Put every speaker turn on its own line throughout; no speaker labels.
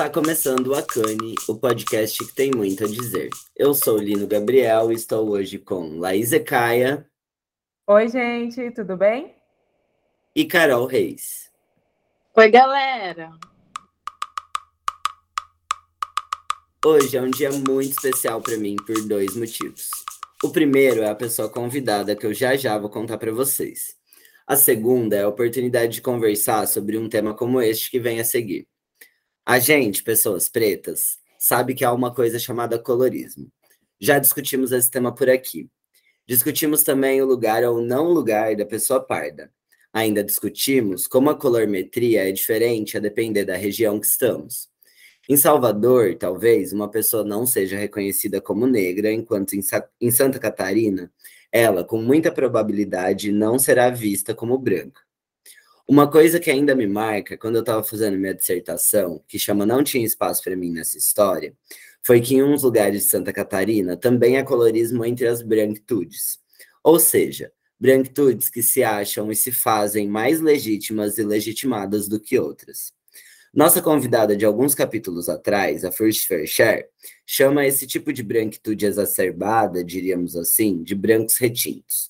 Está começando o Acane, o podcast que tem muito a dizer. Eu sou Lino Gabriel e estou hoje com Laís Ecaia.
Oi, gente, tudo bem?
E Carol Reis.
Oi, galera.
Hoje é um dia muito especial para mim por dois motivos. O primeiro é a pessoa convidada que eu já já vou contar para vocês. A segunda é a oportunidade de conversar sobre um tema como este que vem a seguir. A gente, pessoas pretas, sabe que há uma coisa chamada colorismo. Já discutimos esse tema por aqui. Discutimos também o lugar ou não lugar da pessoa parda. Ainda discutimos como a colorimetria é diferente a depender da região que estamos. Em Salvador, talvez uma pessoa não seja reconhecida como negra, enquanto em, Sa em Santa Catarina, ela, com muita probabilidade, não será vista como branca. Uma coisa que ainda me marca, quando eu estava fazendo minha dissertação, que chama Não Tinha Espaço para Mim nessa História, foi que em uns lugares de Santa Catarina também há colorismo entre as branquitudes. Ou seja, branquitudes que se acham e se fazem mais legítimas e legitimadas do que outras. Nossa convidada de alguns capítulos atrás, a First Fair Share, chama esse tipo de branquitude exacerbada, diríamos assim, de brancos retintos.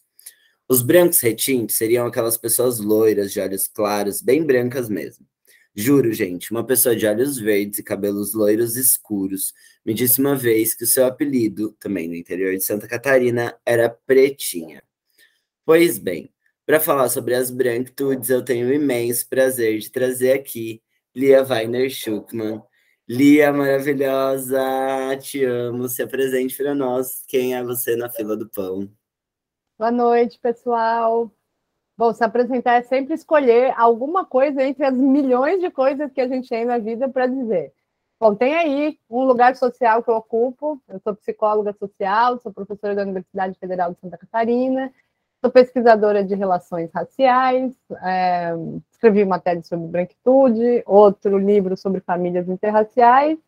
Os brancos retintos seriam aquelas pessoas loiras, de olhos claros, bem brancas mesmo. Juro, gente, uma pessoa de olhos verdes e cabelos loiros escuros me disse uma vez que o seu apelido, também no interior de Santa Catarina, era Pretinha. Pois bem, para falar sobre as branquitudes, eu tenho o imenso prazer de trazer aqui Lia Weiner Schuckmann. Lia maravilhosa, te amo, se apresente para nós. Quem é você na fila do pão?
Boa noite, pessoal. Bom, se apresentar é sempre escolher alguma coisa entre as milhões de coisas que a gente tem na vida para dizer. Bom, tem aí um lugar social que eu ocupo. Eu sou psicóloga social, sou professora da Universidade Federal de Santa Catarina, sou pesquisadora de relações raciais, é, escrevi matéria sobre branquitude, outro livro sobre famílias interraciais.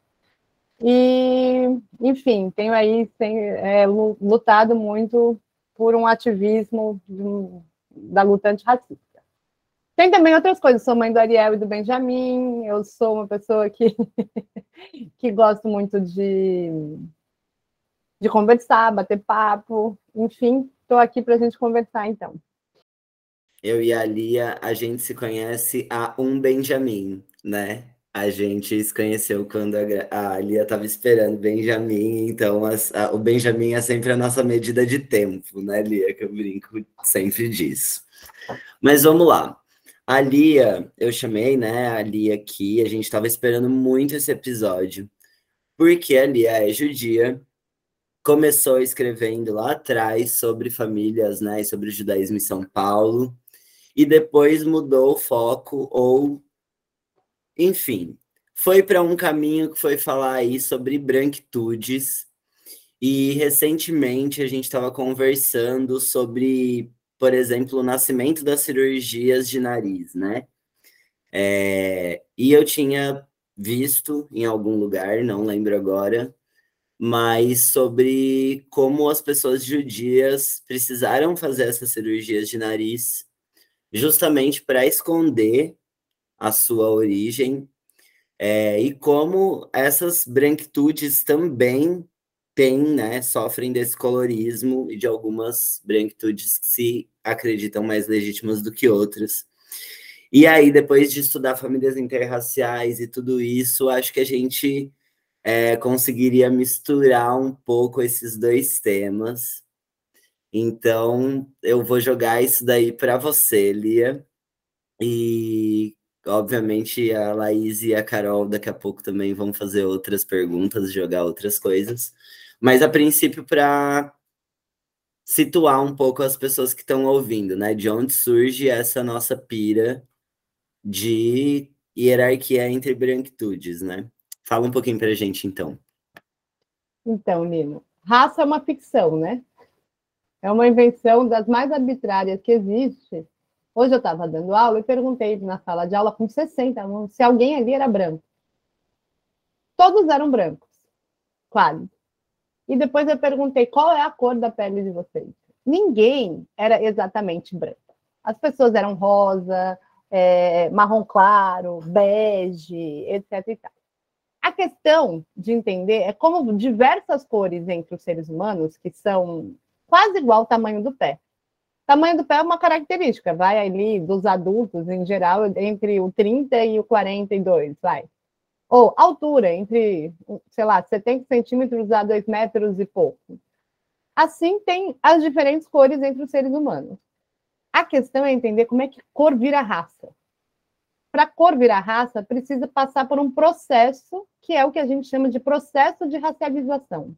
E, enfim, tenho aí é, lutado muito por um ativismo um, da luta antirracista. Tem também outras coisas, sou mãe do Ariel e do Benjamin, eu sou uma pessoa que, que gosto muito de, de conversar, bater papo, enfim, estou aqui para a gente conversar então.
Eu e a Lia, a gente se conhece há um Benjamin, né? A gente se conheceu quando a, a Lia estava esperando o Benjamin, então a, o Benjamin é sempre a nossa medida de tempo, né, Lia? Que eu brinco sempre disso. Mas vamos lá. A Lia, eu chamei, né, a Lia aqui, a gente estava esperando muito esse episódio, porque a Lia é judia, começou escrevendo lá atrás sobre famílias, né, sobre o judaísmo em São Paulo, e depois mudou o foco ou enfim, foi para um caminho que foi falar aí sobre branquitudes. E recentemente a gente estava conversando sobre, por exemplo, o nascimento das cirurgias de nariz, né? É, e eu tinha visto em algum lugar, não lembro agora, mas sobre como as pessoas judias precisaram fazer essas cirurgias de nariz justamente para esconder a sua origem, é, e como essas branquitudes também têm, né, sofrem desse colorismo e de algumas branquitudes que se acreditam mais legítimas do que outras. E aí, depois de estudar famílias interraciais e tudo isso, acho que a gente é, conseguiria misturar um pouco esses dois temas. Então, eu vou jogar isso daí para você, Lia. E Obviamente, a Laís e a Carol daqui a pouco também vão fazer outras perguntas, jogar outras coisas. Mas, a princípio, para situar um pouco as pessoas que estão ouvindo, né? De onde surge essa nossa pira de hierarquia entre branquitudes, né? Fala um pouquinho para a gente, então.
Então, Nino, raça é uma ficção, né? É uma invenção das mais arbitrárias que existe Hoje eu estava dando aula e perguntei na sala de aula com 60 alunos se alguém ali era branco. Todos eram brancos, claro. E depois eu perguntei qual é a cor da pele de vocês. Ninguém era exatamente branco. As pessoas eram rosa, é, marrom claro, bege, etc. A questão de entender é como diversas cores entre os seres humanos, que são quase igual ao tamanho do pé. Tamanho do pé é uma característica, vai ali dos adultos em geral, entre o 30 e o 42, vai. Ou altura, entre, sei lá, 70 centímetros a 2 metros e pouco. Assim, tem as diferentes cores entre os seres humanos. A questão é entender como é que cor vira raça para cor virar raça, precisa passar por um processo que é o que a gente chama de processo de racialização.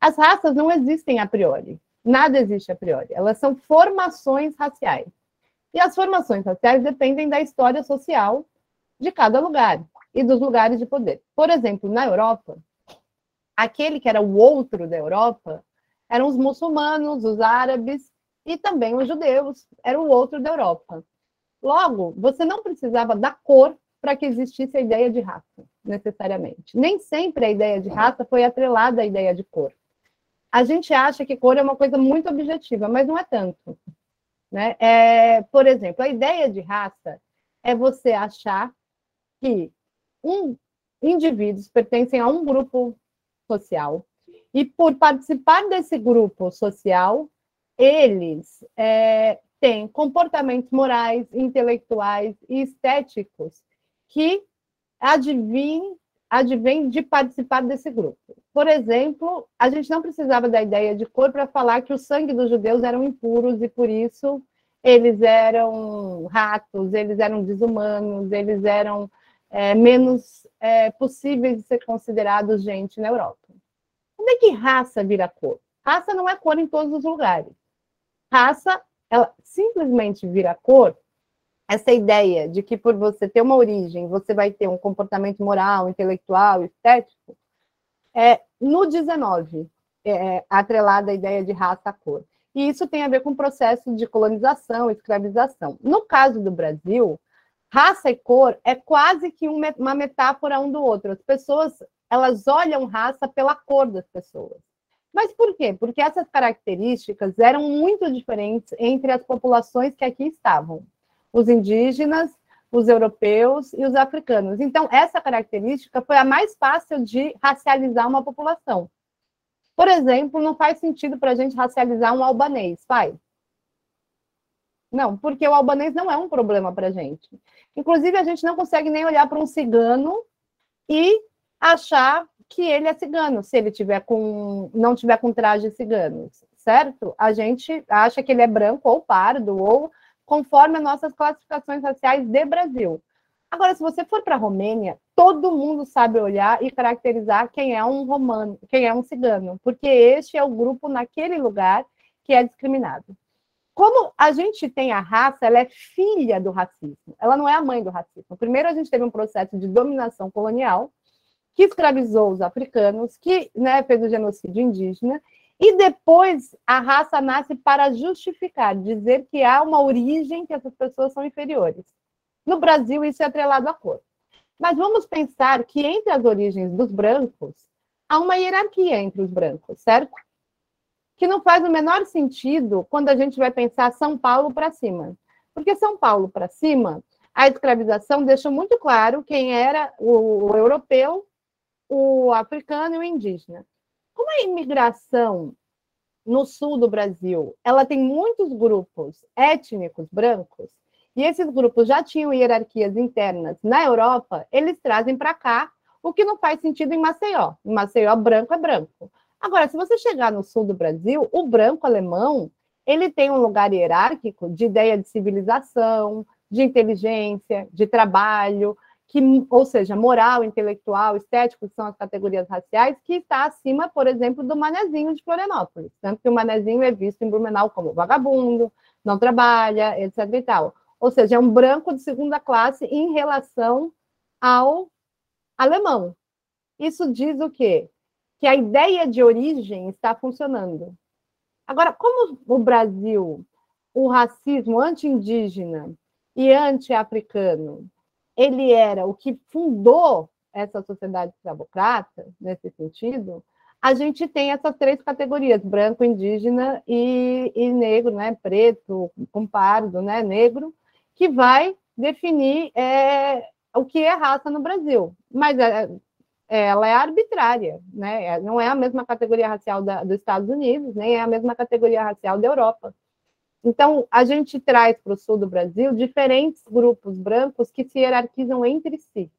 As raças não existem a priori. Nada existe a priori. Elas são formações raciais. E as formações raciais dependem da história social de cada lugar e dos lugares de poder. Por exemplo, na Europa, aquele que era o outro da Europa eram os muçulmanos, os árabes e também os judeus, era o outro da Europa. Logo, você não precisava da cor para que existisse a ideia de raça, necessariamente. Nem sempre a ideia de raça foi atrelada à ideia de cor. A gente acha que cor é uma coisa muito objetiva, mas não é tanto. Né? É, por exemplo, a ideia de raça é você achar que um, indivíduos pertencem a um grupo social e, por participar desse grupo social, eles é, tem comportamentos morais, intelectuais e estéticos que advêm, advêm de participar desse grupo. Por exemplo, a gente não precisava da ideia de cor para falar que o sangue dos judeus eram impuros e por isso eles eram ratos, eles eram desumanos, eles eram é, menos é, possíveis de ser considerados gente na Europa. Como é que raça vira cor? Raça não é cor em todos os lugares. Raça ela simplesmente vira cor, essa ideia de que por você ter uma origem, você vai ter um comportamento moral, intelectual, estético, é no 19, é, atrelada a ideia de raça cor. E isso tem a ver com o processo de colonização, escravização. No caso do Brasil, raça e cor é quase que uma metáfora um do outro. As pessoas, elas olham raça pela cor das pessoas. Mas por quê? Porque essas características eram muito diferentes entre as populações que aqui estavam: os indígenas, os europeus e os africanos. Então, essa característica foi a mais fácil de racializar uma população. Por exemplo, não faz sentido para a gente racializar um albanês, faz? Não, porque o albanês não é um problema para a gente. Inclusive, a gente não consegue nem olhar para um cigano e achar que ele é cigano, se ele tiver com não tiver com traje cigano, certo? A gente acha que ele é branco ou pardo ou conforme as nossas classificações raciais de Brasil. Agora, se você for para a Romênia, todo mundo sabe olhar e caracterizar quem é um romano, quem é um cigano, porque este é o grupo naquele lugar que é discriminado. Como a gente tem a raça, ela é filha do racismo, ela não é a mãe do racismo. Primeiro, a gente teve um processo de dominação colonial, que escravizou os africanos, que né, fez o genocídio indígena, e depois a raça nasce para justificar, dizer que há uma origem que essas pessoas são inferiores. No Brasil, isso é atrelado à cor. Mas vamos pensar que entre as origens dos brancos, há uma hierarquia entre os brancos, certo? Que não faz o menor sentido quando a gente vai pensar São Paulo para cima. Porque São Paulo para cima, a escravização deixou muito claro quem era o, europeu o africano e o indígena. Como a imigração no sul do Brasil, ela tem muitos grupos étnicos brancos, e esses grupos já tinham hierarquias internas na Europa, eles trazem para cá, o que não faz sentido em Maceió. Em Maceió, branco é branco. Agora, se você chegar no sul do Brasil, o branco alemão, ele tem um lugar hierárquico de ideia de civilização, de inteligência, de trabalho, que, ou seja, moral, intelectual, estético, que são as categorias raciais, que está acima, por exemplo, do manezinho de Florianópolis. Tanto que o manezinho é visto em Blumenau como vagabundo, não trabalha, etc. e tal. Ou seja, é um branco de segunda classe em relação ao alemão. Isso diz o quê? Que a ideia de origem está funcionando. Agora, como o Brasil, o racismo anti-indígena e anti-africano ele era o que fundou essa sociedade escravocrata, nesse sentido, a gente tem essas três categorias, branco, indígena e, e negro, né, preto, com pardo, né, negro, que vai definir é, o que é raça no Brasil. Mas é, ela é arbitrária, né? Não é a mesma categoria racial da, dos Estados Unidos, nem é a mesma categoria racial da Europa. Então, a gente traz para o sul do Brasil diferentes grupos brancos que se hierarquizam entre si.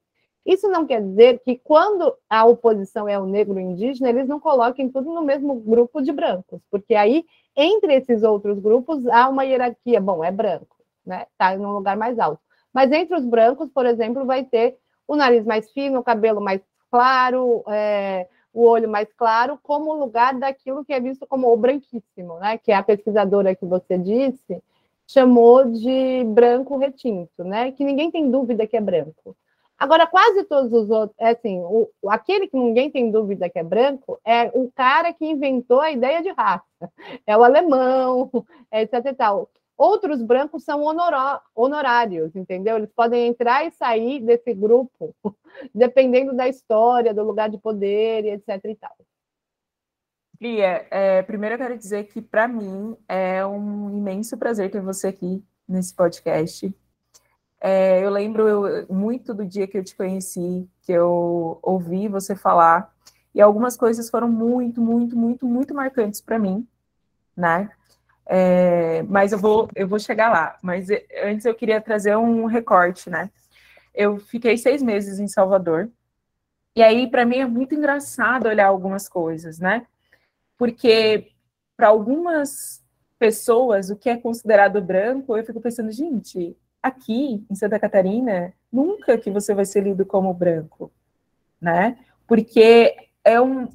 Isso não quer dizer que quando a oposição é o negro indígena, eles não coloquem tudo no mesmo grupo de brancos, porque aí, entre esses outros grupos, há uma hierarquia. Bom, é branco, né? Está em um lugar mais alto. Mas entre os brancos, por exemplo, vai ter o nariz mais fino, o cabelo mais claro, é, o olho mais claro, como lugar daquilo que é visto como o branquíssimo, né? Que é a pesquisadora que você disse chamou de branco retinto, né? Que ninguém tem dúvida que é branco. Agora, quase todos os outros, é assim, o, aquele que ninguém tem dúvida que é branco é o cara que inventou a ideia de raça. É o alemão, é etc e. Outros brancos são honorários, entendeu? Eles podem entrar e sair desse grupo, dependendo da história, do lugar de poder, etc. e tal.
Lia, é, primeiro eu quero dizer que para mim é um imenso prazer ter você aqui nesse podcast. É, eu lembro muito do dia que eu te conheci, que eu ouvi você falar, e algumas coisas foram muito, muito, muito, muito marcantes para mim, né? É, mas eu vou, eu vou chegar lá. Mas eh, antes eu queria trazer um recorte, né? Eu fiquei seis meses em Salvador. E aí, para mim, é muito engraçado olhar algumas coisas, né? Porque para algumas pessoas, o que é considerado branco, eu fico pensando, gente, aqui em Santa Catarina, nunca que você vai ser lido como branco, né? Porque é um.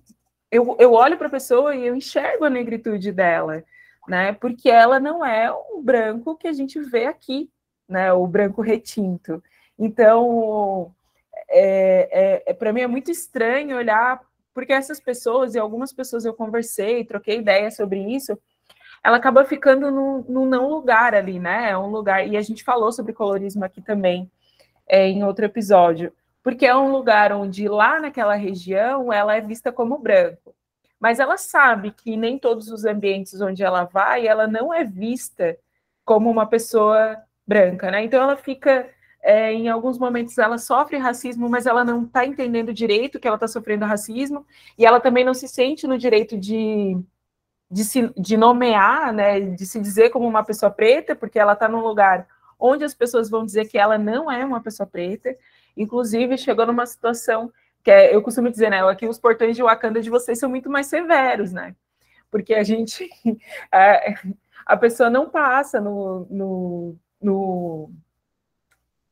Eu, eu olho para a pessoa e eu enxergo a negritude dela né? Porque ela não é o branco que a gente vê aqui, né? O branco retinto. Então, é, é, é para mim é muito estranho olhar, porque essas pessoas, e algumas pessoas eu conversei, troquei ideia sobre isso, ela acaba ficando no, não lugar ali, né? É um lugar, e a gente falou sobre colorismo aqui também, é, em outro episódio, porque é um lugar onde lá naquela região ela é vista como branco mas ela sabe que nem todos os ambientes onde ela vai, ela não é vista como uma pessoa branca, né? Então ela fica, é, em alguns momentos ela sofre racismo, mas ela não está entendendo direito que ela está sofrendo racismo, e ela também não se sente no direito de, de, se, de nomear, né? De se dizer como uma pessoa preta, porque ela está num lugar onde as pessoas vão dizer que ela não é uma pessoa preta. Inclusive, chegou numa situação que é, eu costumo dizer, né, aqui os portões de Wakanda de vocês são muito mais severos, né? Porque a gente, a, a pessoa não passa no, no, no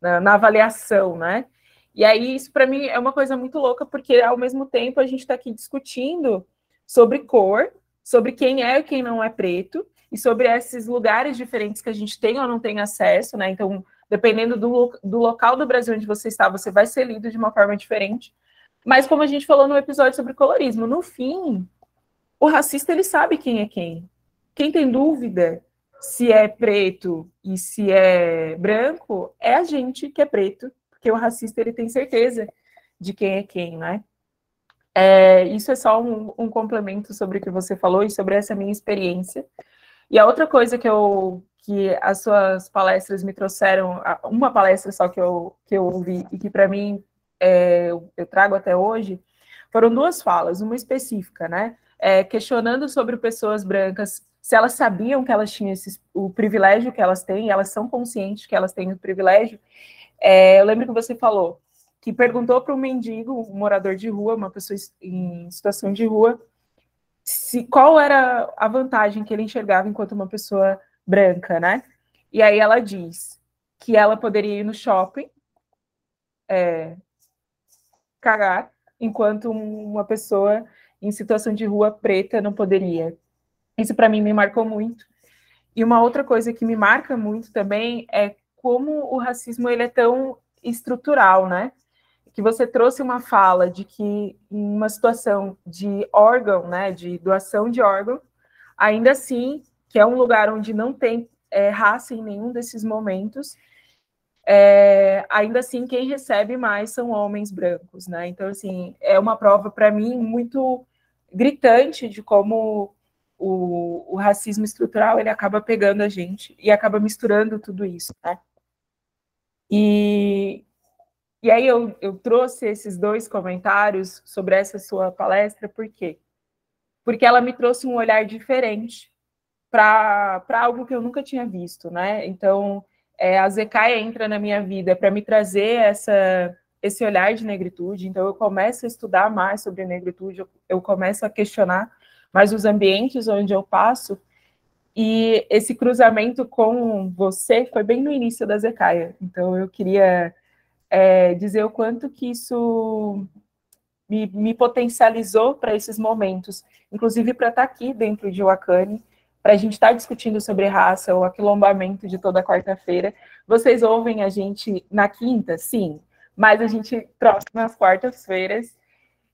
na, na, avaliação, né? E aí isso para mim é uma coisa muito louca, porque ao mesmo tempo a gente está aqui discutindo sobre cor, sobre quem é e quem não é preto, e sobre esses lugares diferentes que a gente tem ou não tem acesso, né? Então, dependendo do, do local do Brasil onde você está, você vai ser lido de uma forma diferente. Mas como a gente falou no episódio sobre colorismo, no fim, o racista ele sabe quem é quem. Quem tem dúvida se é preto e se é branco é a gente que é preto, porque o racista ele tem certeza de quem é quem, né? É, isso é só um, um, complemento sobre o que você falou e sobre essa minha experiência. E a outra coisa que eu que as suas palestras me trouxeram, uma palestra só que eu, que eu ouvi e que para mim é, eu trago até hoje, foram duas falas, uma específica, né? É, questionando sobre pessoas brancas, se elas sabiam que elas tinham o privilégio que elas têm, elas são conscientes que elas têm o privilégio. É, eu lembro que você falou que perguntou para um mendigo, um morador de rua, uma pessoa em situação de rua, se qual era a vantagem que ele enxergava enquanto uma pessoa branca, né? E aí ela diz que ela poderia ir no shopping, é, cagar, enquanto uma pessoa em situação de rua preta não poderia. Isso para mim me marcou muito. E uma outra coisa que me marca muito também é como o racismo ele é tão estrutural, né? Que você trouxe uma fala de que em uma situação de órgão, né, de doação de órgão, ainda assim, que é um lugar onde não tem é, raça em nenhum desses momentos, é, ainda assim quem recebe mais são homens brancos, né? Então, assim, é uma prova para mim muito gritante de como o, o, racismo estrutural ele acaba pegando a gente e acaba misturando tudo isso, né? E, E aí eu, eu trouxe esses dois comentários sobre essa sua palestra, por quê? Porque ela me trouxe um olhar diferente para algo que eu nunca tinha visto, né? Então, é, a Zecaia entra na minha vida para me trazer essa, esse olhar de negritude, então eu começo a estudar mais sobre negritude, eu, eu começo a questionar mais os ambientes onde eu passo, e esse cruzamento com você foi bem no início da Zecaia. Então eu queria é, dizer o quanto que isso me, me potencializou para esses momentos, inclusive para estar tá aqui dentro de Wakane, para a gente estar tá discutindo sobre raça, o aquilombamento de toda quarta-feira. Vocês ouvem a gente na quinta? Sim, mas a gente troca nas quartas-feiras.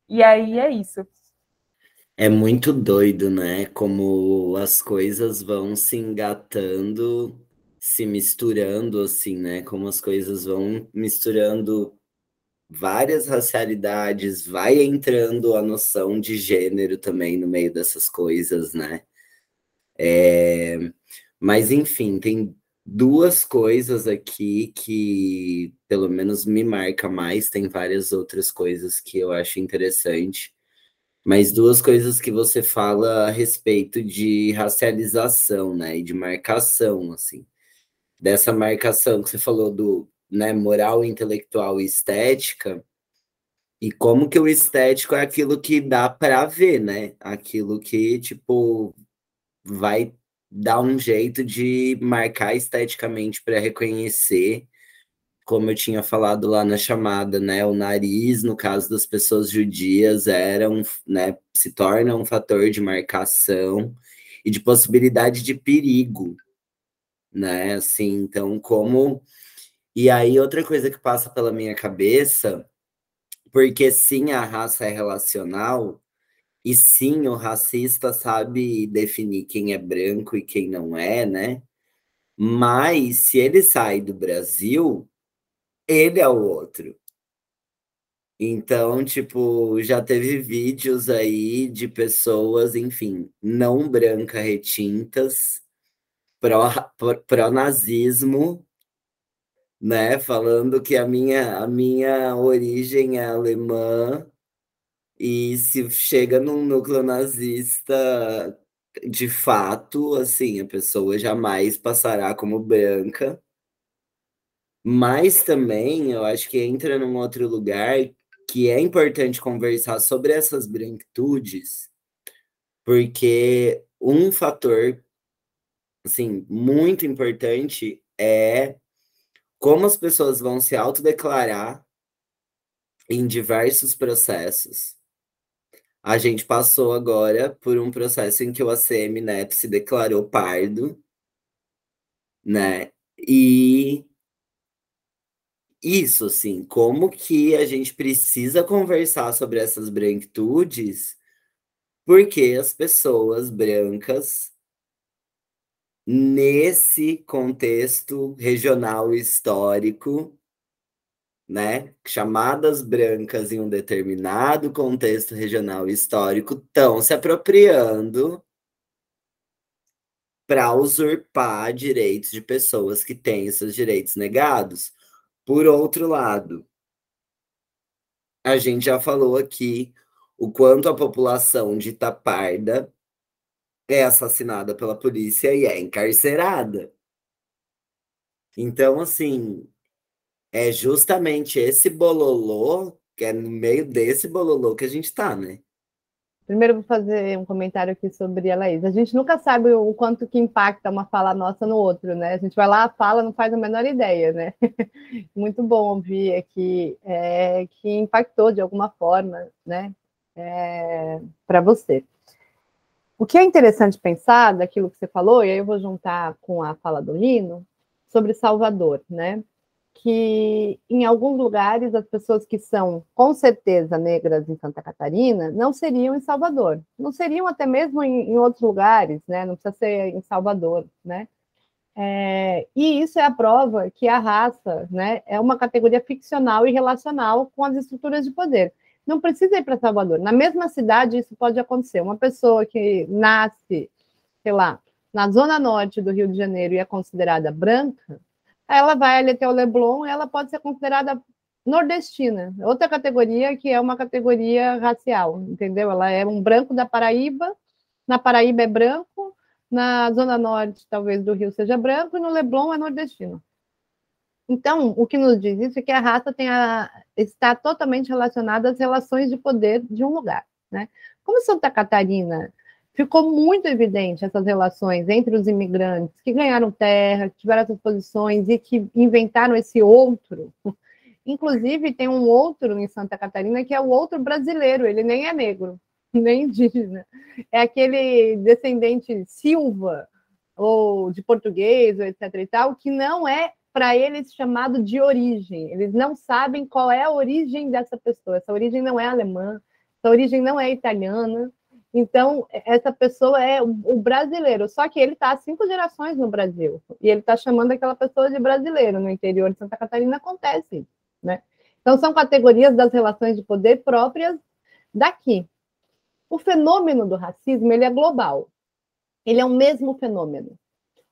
E aí é isso.
É muito doido, né? Como as coisas vão se engatando, se misturando, assim, né? Como as coisas vão misturando várias racialidades, vai entrando a noção de gênero também no meio dessas coisas, né? É... Mas, enfim, tem duas coisas aqui que, pelo menos, me marca mais, tem várias outras coisas que eu acho interessante mas duas coisas que você fala a respeito de racialização, né, e de marcação, assim. Dessa marcação que você falou do, né, moral, intelectual e estética, e como que o estético é aquilo que dá para ver, né? Aquilo que, tipo, vai dar um jeito de marcar esteticamente para reconhecer como eu tinha falado lá na chamada, né, o nariz, no caso das pessoas judias, era um, né, se torna um fator de marcação e de possibilidade de perigo, né, assim, então como e aí outra coisa que passa pela minha cabeça, porque sim, a raça é relacional, e sim, o racista sabe definir quem é branco e quem não é, né? Mas se ele sai do Brasil, ele é o outro. Então, tipo, já teve vídeos aí de pessoas, enfim, não branca retintas, pró-nazismo, né? Falando que a minha, a minha origem é alemã, e se chega num núcleo nazista, de fato, assim, a pessoa jamais passará como branca. Mas também eu acho que entra num outro lugar que é importante conversar sobre essas branquitudes, porque um fator assim, muito importante é como as pessoas vão se autodeclarar em diversos processos. A gente passou agora por um processo em que o ACM Neto se declarou pardo, né? E isso, assim, como que a gente precisa conversar sobre essas branquitudes, porque as pessoas brancas, nesse contexto regional histórico, né, chamadas brancas em um determinado contexto regional histórico, estão se apropriando para usurpar direitos de pessoas que têm seus direitos negados. Por outro lado, a gente já falou aqui o quanto a população de Taparda é assassinada pela polícia e é encarcerada. Então, assim, é justamente esse bololô, que é no meio desse bololô que a gente tá, né?
Primeiro vou fazer um comentário aqui sobre a Laís. A gente nunca sabe o quanto que impacta uma fala nossa no outro, né? A gente vai lá, fala, não faz a menor ideia, né? Muito bom ouvir aqui é, que impactou de alguma forma, né? É, para você. O que é interessante pensar daquilo que você falou, e aí eu vou juntar com a fala do Lino, sobre Salvador, né? Que em alguns lugares as pessoas que são com certeza negras em Santa Catarina não seriam em Salvador, não seriam até mesmo em, em outros lugares, né? Não precisa ser em Salvador, né? É, e isso é a prova que a raça, né, é uma categoria ficcional e relacional com as estruturas de poder. Não precisa ir para Salvador. Na mesma cidade isso pode acontecer. Uma pessoa que nasce, sei lá, na zona norte do Rio de Janeiro e é considerada branca, ela vai ali até o Leblon, ela pode ser considerada nordestina, outra categoria que é uma categoria racial, entendeu? Ela é um branco da Paraíba, na Paraíba é branco, na zona norte, talvez, do Rio seja branco, e no Leblon é nordestino. Então, o que nos diz isso é que a raça a, está totalmente relacionada às relações de poder de um lugar. Né? Como Santa Catarina ficou muito evidente essas relações entre os imigrantes que ganharam terra, que tiveram essas posições e que inventaram esse outro. Inclusive, tem um outro em Santa Catarina que é o outro brasileiro, ele nem é negro, nem indígena. É aquele descendente Silva, ou de português, ou etc. e tal, que não é para eles chamado de origem. Eles não sabem qual é a origem dessa pessoa. Essa origem não é alemã, essa origem não é italiana. Então, essa pessoa é o brasileiro, só que ele está há cinco gerações no Brasil, e ele está chamando aquela pessoa de brasileiro. No interior de Santa Catarina acontece, né? Então, são categorias das relações de poder próprias daqui. O fenômeno do racismo, ele é global. Ele é o mesmo fenômeno.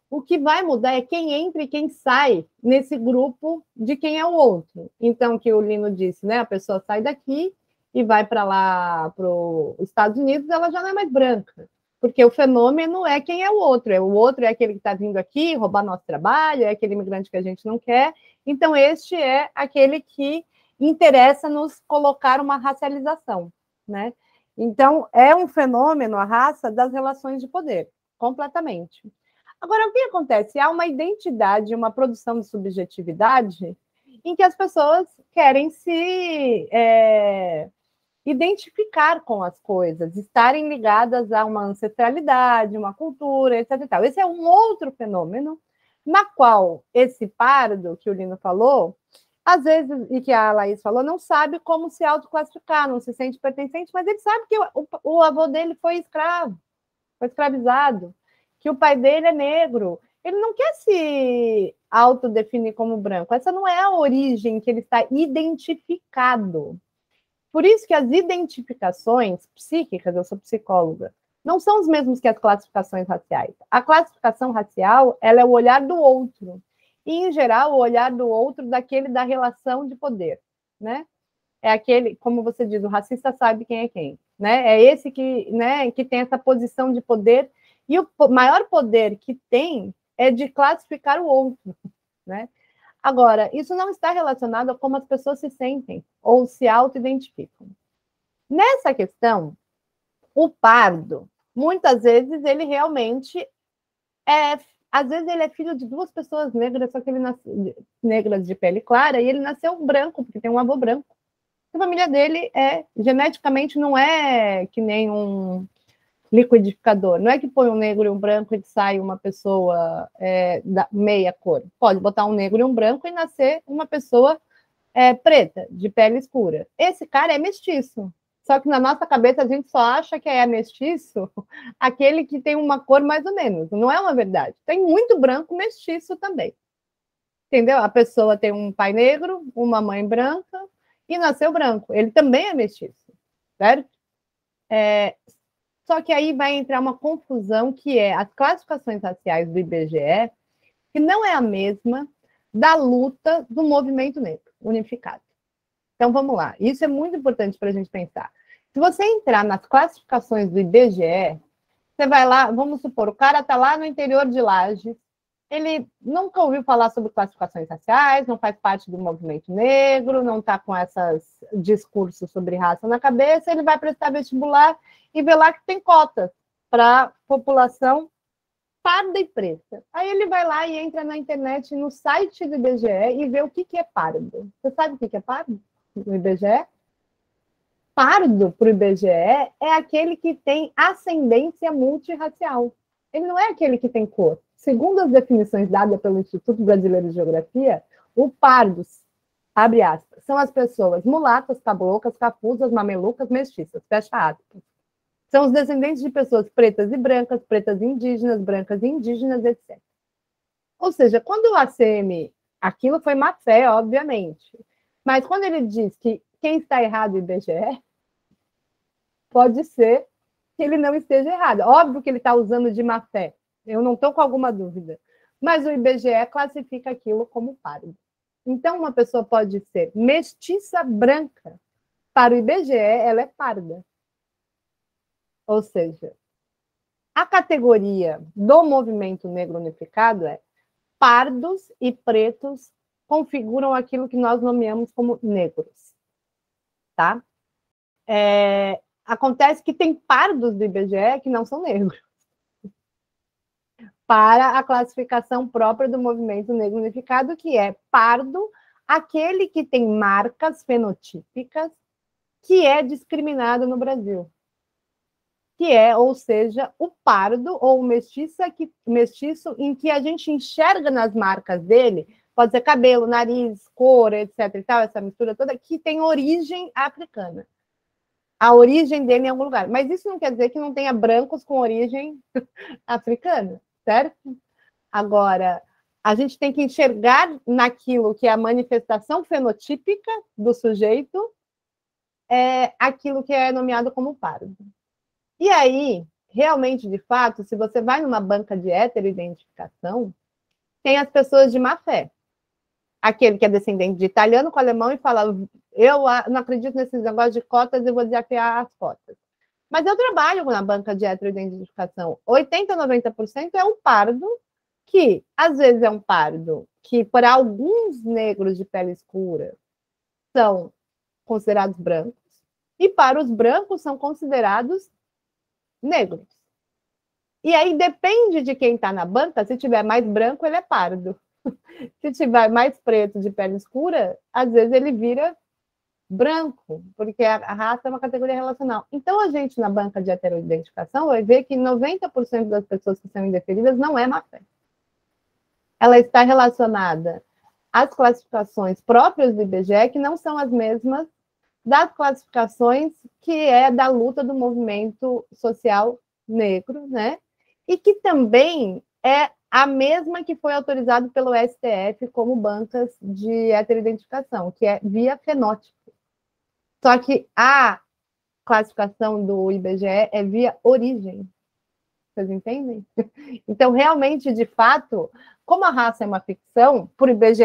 O que vai mudar é quem entra e quem sai nesse grupo de quem é o outro. Então, que o Lino disse, né? A pessoa sai daqui e vai para lá, para os Estados Unidos, ela já não é mais branca. Porque o fenômeno é quem é o outro. É o outro é aquele que está vindo aqui roubar nosso trabalho, é aquele imigrante que a gente não quer. Então, este é aquele que interessa nos colocar uma racialização, né? Então, é um fenômeno, a raça, das relações de poder, completamente. Agora, o que acontece? Há uma identidade, uma produção de subjetividade em que as pessoas querem se é, identificar com as coisas, estarem ligadas a uma ancestralidade, uma cultura, etc. Esse é um outro fenômeno na qual esse pardo que o Lino falou, às vezes, e que a Laís falou, não sabe como se autoclassificar, não se sente pertencente, mas ele sabe que o, o avô dele foi escravo, foi escravizado que o pai dele é negro. Ele não quer se autodefinir como branco. Essa não é a origem que ele está identificado. Por isso que as identificações psíquicas, eu sou psicóloga, não são os mesmos que as classificações raciais. A classificação racial, ela é o olhar do outro. E, em geral, o olhar do outro daquele da relação de poder, né? É aquele, como você diz, o racista sabe quem é quem, né? É esse que, né, que tem essa posição de poder e o maior poder que tem é de classificar o outro, né? Agora, isso não está relacionado a como as pessoas se sentem ou se auto-identificam. Nessa questão, o pardo, muitas vezes, ele realmente é. Às vezes ele é filho de duas pessoas negras, só que ele nasceu negras de pele clara, e ele nasceu branco, porque tem um avô branco. A família dele é geneticamente não é que nem um, liquidificador. Não é que põe um negro e um branco e sai uma pessoa é, da meia cor. Pode botar um negro e um branco e nascer uma pessoa é, preta, de pele escura. Esse cara é mestiço. Só que na nossa cabeça a gente só acha que é mestiço aquele que tem uma cor mais ou menos. Não é uma verdade. Tem muito branco mestiço também. Entendeu? A pessoa tem um pai negro, uma mãe branca e nasceu branco. Ele também é mestiço, certo? É, só que aí vai entrar uma confusão que é as classificações raciais do IBGE, que não é a mesma da luta do movimento negro unificado. Então vamos lá, isso é muito importante para a gente pensar. Se você entrar nas classificações do IBGE, você vai lá, vamos supor, o cara está lá no interior de Lages, ele nunca ouviu falar sobre classificações raciais, não faz parte do movimento negro, não está com esses discursos sobre raça na cabeça, ele vai prestar vestibular e vê lá que tem cotas para população parda e preta. Aí ele vai lá e entra na internet, no site do IBGE e vê o que, que é pardo. Você sabe o que, que é pardo no IBGE? Pardo para o IBGE é aquele que tem ascendência multirracial. Ele não é aquele que tem cor. Segundo as definições dadas pelo Instituto Brasileiro de Geografia, o pardos, abre aspas, são as pessoas mulatas, caboclas, cafuzas, mamelucas, mestiças, fecha aspas. São os descendentes de pessoas pretas e brancas, pretas e indígenas, brancas e indígenas, etc. Ou seja, quando o ACM, aquilo foi má fé, obviamente, mas quando ele diz que quem está errado é o IBGE, pode ser que ele não esteja errado. Óbvio que ele está usando de má fé, eu não estou com alguma dúvida. Mas o IBGE classifica aquilo como pálido. Então, uma pessoa pode ser mestiça branca. Para o IBGE, ela é parda. Ou seja, a categoria do movimento negro unificado é pardos e pretos configuram aquilo que nós nomeamos como negros. Tá? É, acontece que tem pardos do IBGE que não são negros. Para a classificação própria do movimento negro unificado, que é pardo, aquele que tem marcas fenotípicas que é discriminado no Brasil. Que é, ou seja, o pardo ou o mestiça que, mestiço em que a gente enxerga nas marcas dele, pode ser cabelo, nariz, cor, etc. e tal, essa mistura toda, que tem origem africana. A origem dele em algum lugar. Mas isso não quer dizer que não tenha brancos com origem africana, certo? Agora, a gente tem que enxergar naquilo que é a manifestação fenotípica do sujeito é aquilo que é nomeado como pardo. E aí, realmente, de fato, se você vai numa banca de heteroidentificação, tem as pessoas de má fé. Aquele que é descendente de italiano com alemão e fala: Eu não acredito nesses negócios de cotas e vou desafiar as cotas. Mas eu trabalho na banca de heteroidentificação. 80, 90% é um pardo que, às vezes, é um pardo que, para alguns negros de pele escura, são considerados brancos, e para os brancos são considerados negros. E aí depende de quem está na banca, se tiver mais branco, ele é pardo. Se tiver mais preto de pele escura, às vezes ele vira branco, porque a raça é uma categoria relacional. Então, a gente, na banca de heteroidentificação, vai ver que 90% das pessoas que são indeferidas não é má fé. Ela está relacionada às classificações próprias do IBGE, que não são as mesmas das classificações que é da luta do movimento social negro, né? E que também é a mesma que foi autorizada pelo STF como bancas de heteroidentificação, que é via fenótipo. Só que a classificação do IBGE é via origem. Vocês entendem? Então, realmente, de fato, como a raça é uma ficção, por IBGE,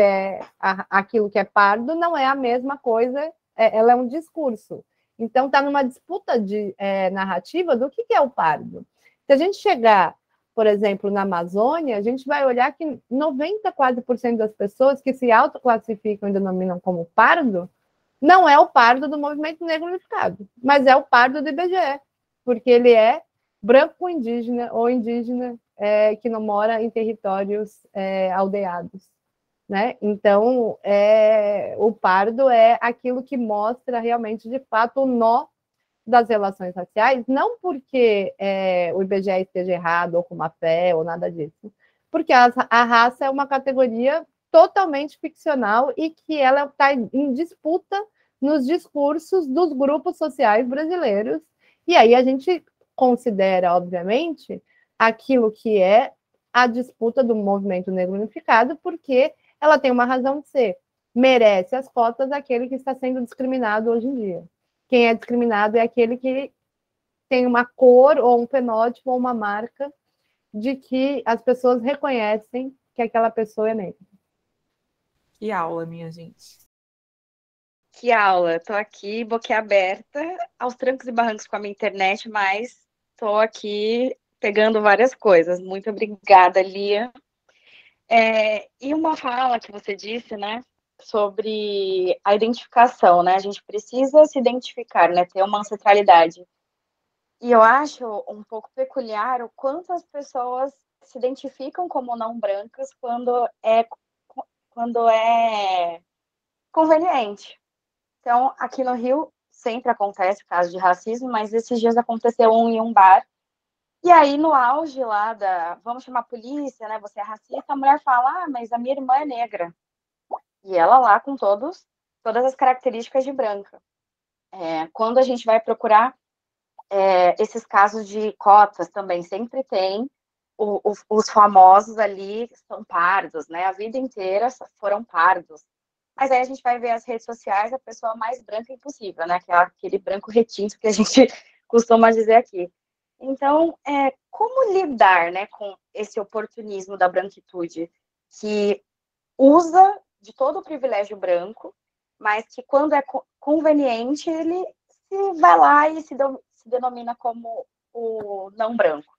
aquilo que é pardo não é a mesma coisa é, ela é um discurso. Então, está numa disputa de é, narrativa do que, que é o pardo. Se a gente chegar, por exemplo, na Amazônia, a gente vai olhar que 94% das pessoas que se autoclassificam e denominam como pardo não é o pardo do movimento negro unificado, mas é o pardo do IBGE, porque ele é branco indígena ou indígena é, que não mora em territórios é, aldeados. Né? Então, é, o pardo é aquilo que mostra realmente, de fato, o nó das relações raciais, não porque é, o IBGE esteja errado ou com má fé ou nada disso, porque a, a raça é uma categoria totalmente ficcional e que ela está em disputa nos discursos dos grupos sociais brasileiros. E aí a gente considera, obviamente, aquilo que é a disputa do movimento negro unificado, porque ela tem uma razão de ser. Merece as cotas aquele que está sendo discriminado hoje em dia. Quem é discriminado é aquele que tem uma cor ou um fenótipo ou uma marca de que as pessoas reconhecem que aquela pessoa é negra.
Que aula, minha gente.
Que aula. Estou aqui, boquiaberta, aos trancos e barrancos com a minha internet, mas estou aqui pegando várias coisas. Muito obrigada, Lia. É, e uma fala que você disse, né, sobre a identificação, né? A gente precisa se identificar, né, ter uma ancestralidade. E eu acho um pouco peculiar o quanto as pessoas se identificam como não brancas quando é quando é conveniente. Então, aqui no Rio sempre acontece o caso de racismo, mas esses dias aconteceu um em um bar e aí, no auge lá da, vamos chamar a polícia, né? Você é racista, a mulher fala, ah, mas a minha irmã é negra. E ela lá com todos, todas as características de branca. É, quando a gente vai procurar é, esses casos de cotas também, sempre tem o, o, os famosos ali são pardos, né? A vida inteira foram pardos. Mas aí a gente vai ver as redes sociais, a pessoa mais branca impossível, né? Aquela, aquele branco retinto que a gente costuma dizer aqui. Então, é, como lidar né, com esse oportunismo da branquitude que usa de todo o privilégio branco, mas que quando é conveniente, ele se vai lá e se, se denomina como o não branco.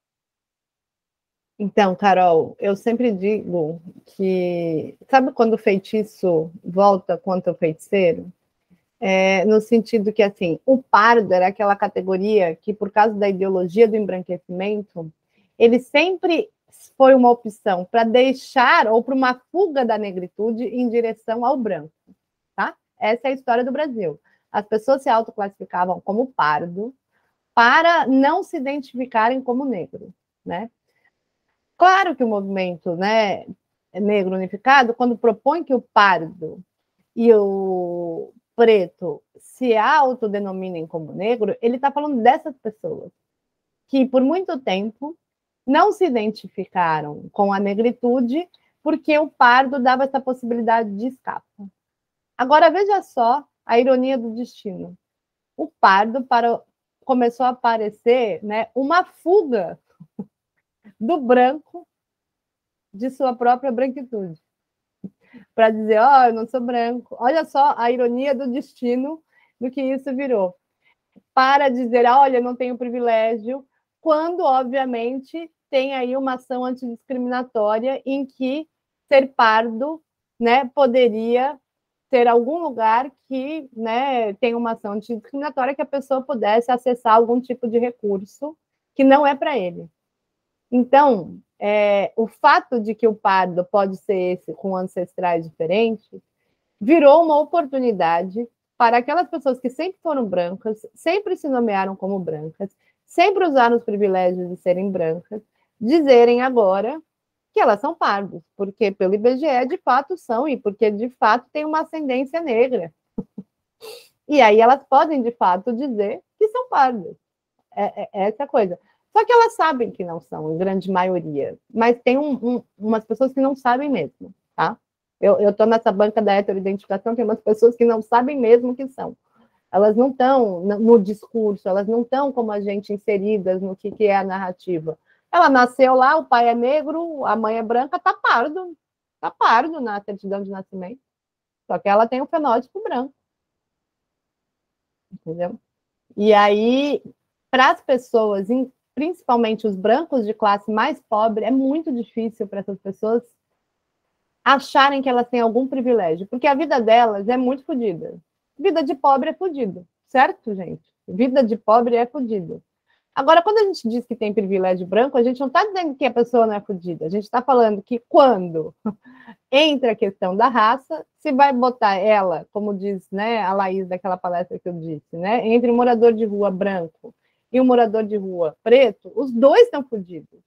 Então, Carol, eu sempre digo que sabe quando o feitiço volta contra o feiticeiro? É, no sentido que assim, o pardo era aquela categoria que, por causa da ideologia do embranquecimento, ele sempre foi uma opção para deixar ou para uma fuga da negritude em direção ao branco, tá? Essa é a história do Brasil. As pessoas se autoclassificavam como pardo para não se identificarem como negro, né? Claro que o movimento, né, negro unificado, quando propõe que o pardo e o preto se autodenominem como negro, ele está falando dessas pessoas que por muito tempo não se identificaram com a negritude porque o pardo dava essa possibilidade de escapa. Agora veja só a ironia do destino. O pardo para, começou a aparecer né, uma fuga do branco de sua própria branquitude. Para dizer, ó, oh, eu não sou branco. Olha só a ironia do destino do que isso virou. Para dizer, olha, eu não tenho privilégio, quando, obviamente, tem aí uma ação antidiscriminatória em que ser pardo né, poderia ter algum lugar que né, tem uma ação antidiscriminatória que a pessoa pudesse acessar algum tipo de recurso que não é para ele. Então, é, o fato de que o pardo pode ser esse com ancestrais diferentes virou uma oportunidade para aquelas pessoas que sempre foram brancas, sempre se nomearam como brancas, sempre usaram os privilégios de serem brancas, dizerem agora que elas são pardos, porque pelo IBGE de fato são e porque de fato tem uma ascendência negra. E aí elas podem de fato dizer que são pardas. É, é, é essa coisa. Só que elas sabem que não são, em grande maioria. Mas tem um, um, umas pessoas que não sabem mesmo, tá? Eu estou nessa banca da heteroidentificação, tem umas pessoas que não sabem mesmo que são. Elas não estão no discurso, elas não estão como a gente inseridas no que, que é a narrativa. Ela nasceu lá, o pai é negro, a mãe é branca, tá pardo. Tá pardo na certidão de nascimento. Só que ela tem o fenótipo branco. Entendeu? E aí, para as pessoas principalmente os brancos de classe mais pobre, é muito difícil para essas pessoas acharem que elas têm algum privilégio, porque a vida delas é muito fodida. Vida de pobre é fodida, certo, gente? Vida de pobre é fodida. Agora, quando a gente diz que tem privilégio branco, a gente não está dizendo que a pessoa não é fodida. A gente está falando que quando entra a questão da raça, se vai botar ela, como diz né, a Laís daquela palestra que eu disse, né, entre morador de rua branco e um morador de rua preto, os dois estão fodidos.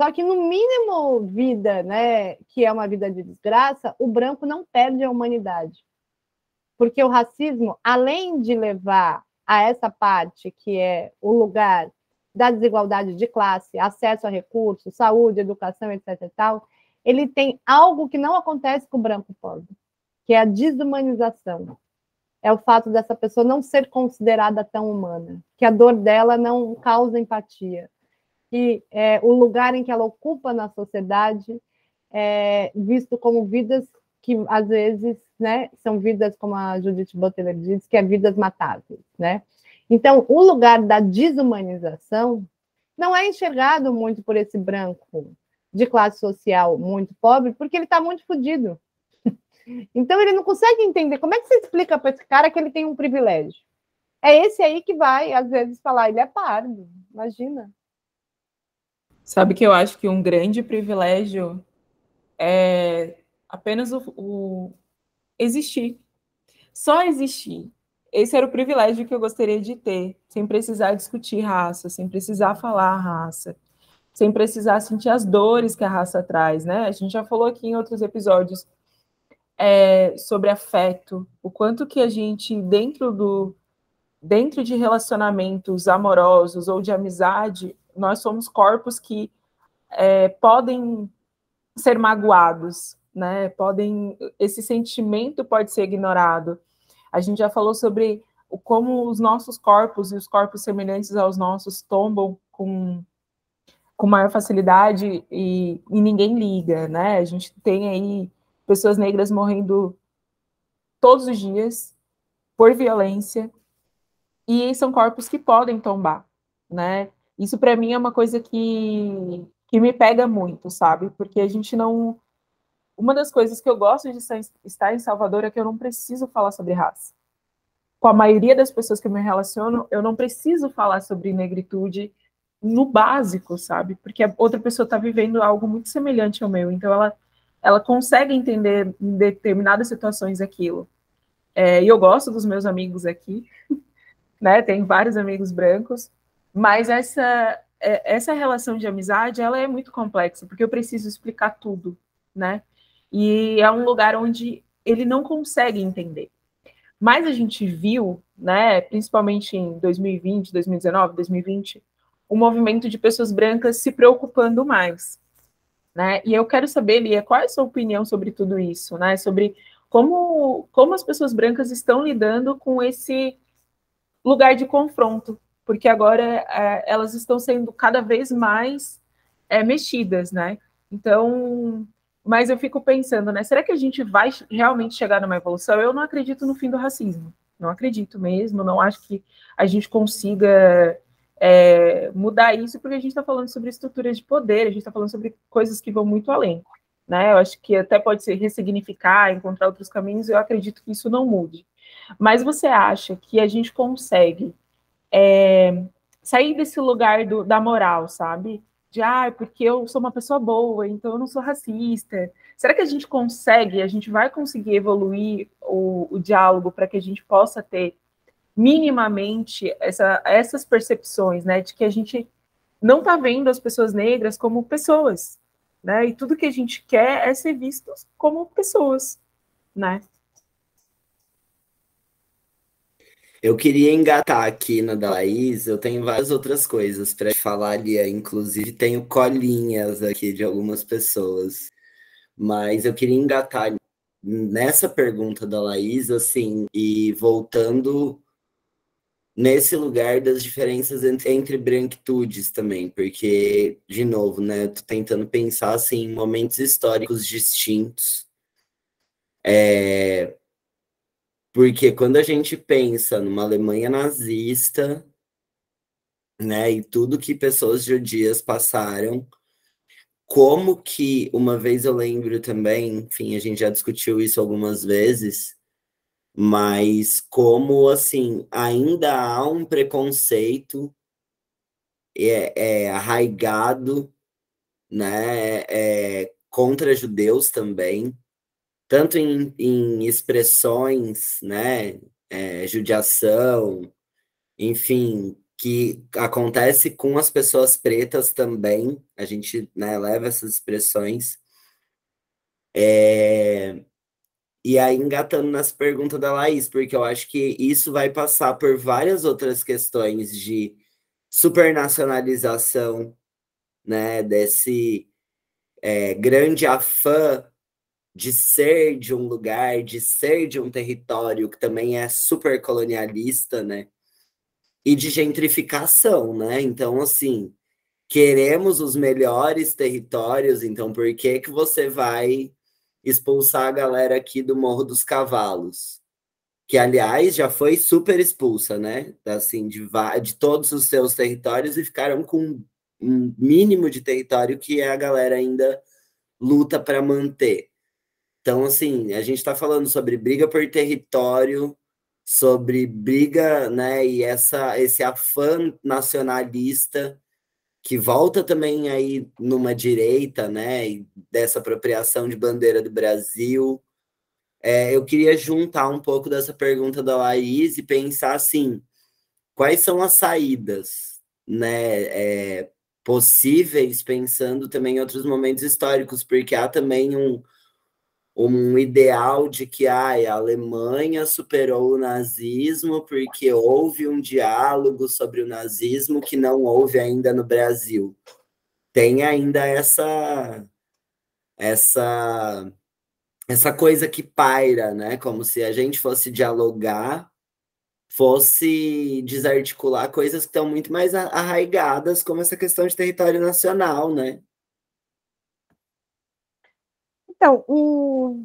Só que no mínimo vida, né, que é uma vida de desgraça, o branco não perde a humanidade. Porque o racismo, além de levar a essa parte que é o lugar da desigualdade de classe, acesso a recursos, saúde, educação, etc tal, ele tem algo que não acontece com o branco pobre, que é a desumanização é o fato dessa pessoa não ser considerada tão humana, que a dor dela não causa empatia, que é, o lugar em que ela ocupa na sociedade é visto como vidas que às vezes, né, são vidas como a Judith Butler diz, que é vidas matáveis, né? Então, o lugar da desumanização não é enxergado muito por esse branco de classe social muito pobre, porque ele está muito fodido. Então ele não consegue entender como é que você explica para esse cara que ele tem um privilégio. É esse aí que vai, às vezes, falar, ele é pardo, imagina.
Sabe que eu acho que um grande privilégio é apenas o, o existir. Só existir. Esse era o privilégio que eu gostaria de ter, sem precisar discutir raça, sem precisar falar raça, sem precisar sentir as dores que a raça traz, né? A gente já falou aqui em outros episódios é, sobre afeto, o quanto que a gente, dentro do dentro de relacionamentos amorosos ou de amizade, nós somos corpos que é, podem ser magoados, né? Podem esse sentimento pode ser ignorado. A gente já falou sobre como os nossos corpos e os corpos semelhantes aos nossos tombam com com maior facilidade e, e ninguém liga, né? A gente tem aí pessoas negras morrendo todos os dias por violência e são corpos que podem tombar, né? Isso para mim é uma coisa que, que me pega muito, sabe? Porque a gente não. Uma das coisas que eu gosto de estar em Salvador é que eu não preciso falar sobre raça. Com a maioria das pessoas que eu me relaciono, eu não preciso falar sobre negritude no básico, sabe? Porque a outra pessoa está vivendo algo muito semelhante ao meu. Então, ela, ela consegue entender em determinadas situações aquilo. É, e eu gosto dos meus amigos aqui, né? Tem vários amigos brancos, mas essa é, essa relação de amizade, ela é muito complexa, porque eu preciso explicar tudo, né? E é um lugar onde ele não consegue entender. Mas a gente viu, né, principalmente em 2020, 2019, 2020, o movimento de pessoas brancas se preocupando mais, né? E eu quero saber, Lia, qual é a sua opinião sobre tudo isso, né? Sobre como, como as pessoas brancas estão lidando com esse lugar de confronto, porque agora é, elas estão sendo cada vez mais é, mexidas, né? Então, mas eu fico pensando, né? Será que a gente vai realmente chegar numa evolução? Eu não acredito no fim do racismo, não acredito mesmo, não acho que a gente consiga é, mudar isso, porque a gente está falando sobre estruturas de poder, a gente está falando sobre coisas que vão muito além. Né? Eu acho que até pode ser ressignificar, encontrar outros caminhos, eu acredito que isso não mude. Mas você acha que a gente consegue é, sair desse lugar do, da moral, sabe? De, ah, porque eu sou uma pessoa boa, então eu não sou racista. Será que a gente consegue, a gente vai conseguir evoluir o, o diálogo para que a gente possa ter minimamente essa, essas percepções, né, de que a gente não está vendo as pessoas negras como pessoas, né? E tudo que a gente quer é ser vistos como pessoas, né?
Eu queria engatar aqui na da Laís, eu tenho várias outras coisas para falar ali, inclusive tenho colinhas aqui de algumas pessoas. Mas eu queria engatar nessa pergunta da Laís, assim, e voltando nesse lugar das diferenças entre, entre branquitudes também, porque, de novo, né, tô tentando pensar assim, em momentos históricos distintos. É, porque quando a gente pensa numa Alemanha nazista, né, e tudo que pessoas judias passaram, como que, uma vez eu lembro também, enfim, a gente já discutiu isso algumas vezes, mas como assim ainda há um preconceito é, é arraigado né é, contra judeus também tanto em, em expressões né é, judiação enfim que acontece com as pessoas pretas também a gente né, leva essas expressões é, e aí, engatando nas perguntas da Laís, porque eu acho que isso vai passar por várias outras questões de supernacionalização, né, desse é, grande afã de ser de um lugar, de ser de um território que também é super colonialista, né, e de gentrificação, né, então, assim, queremos os melhores territórios, então por que que você vai expulsar a galera aqui do Morro dos Cavalos, que aliás já foi super expulsa, né? Assim, de, de todos os seus territórios e ficaram com um mínimo de território que a galera ainda luta para manter. Então, assim, a gente está falando sobre briga por território, sobre briga, né, e essa, esse afã nacionalista que volta também aí numa direita, né, dessa apropriação de bandeira do Brasil. É, eu queria juntar um pouco dessa pergunta da Laís e pensar assim, quais são as saídas, né, é, possíveis, pensando também em outros momentos históricos, porque há também um, um ideal de que ai, a Alemanha superou o nazismo porque houve um diálogo sobre o nazismo que não houve ainda no Brasil. Tem ainda essa essa essa coisa que paira, né? Como se a gente fosse dialogar, fosse desarticular coisas que estão muito mais arraigadas, como essa questão de território nacional, né?
Então, o,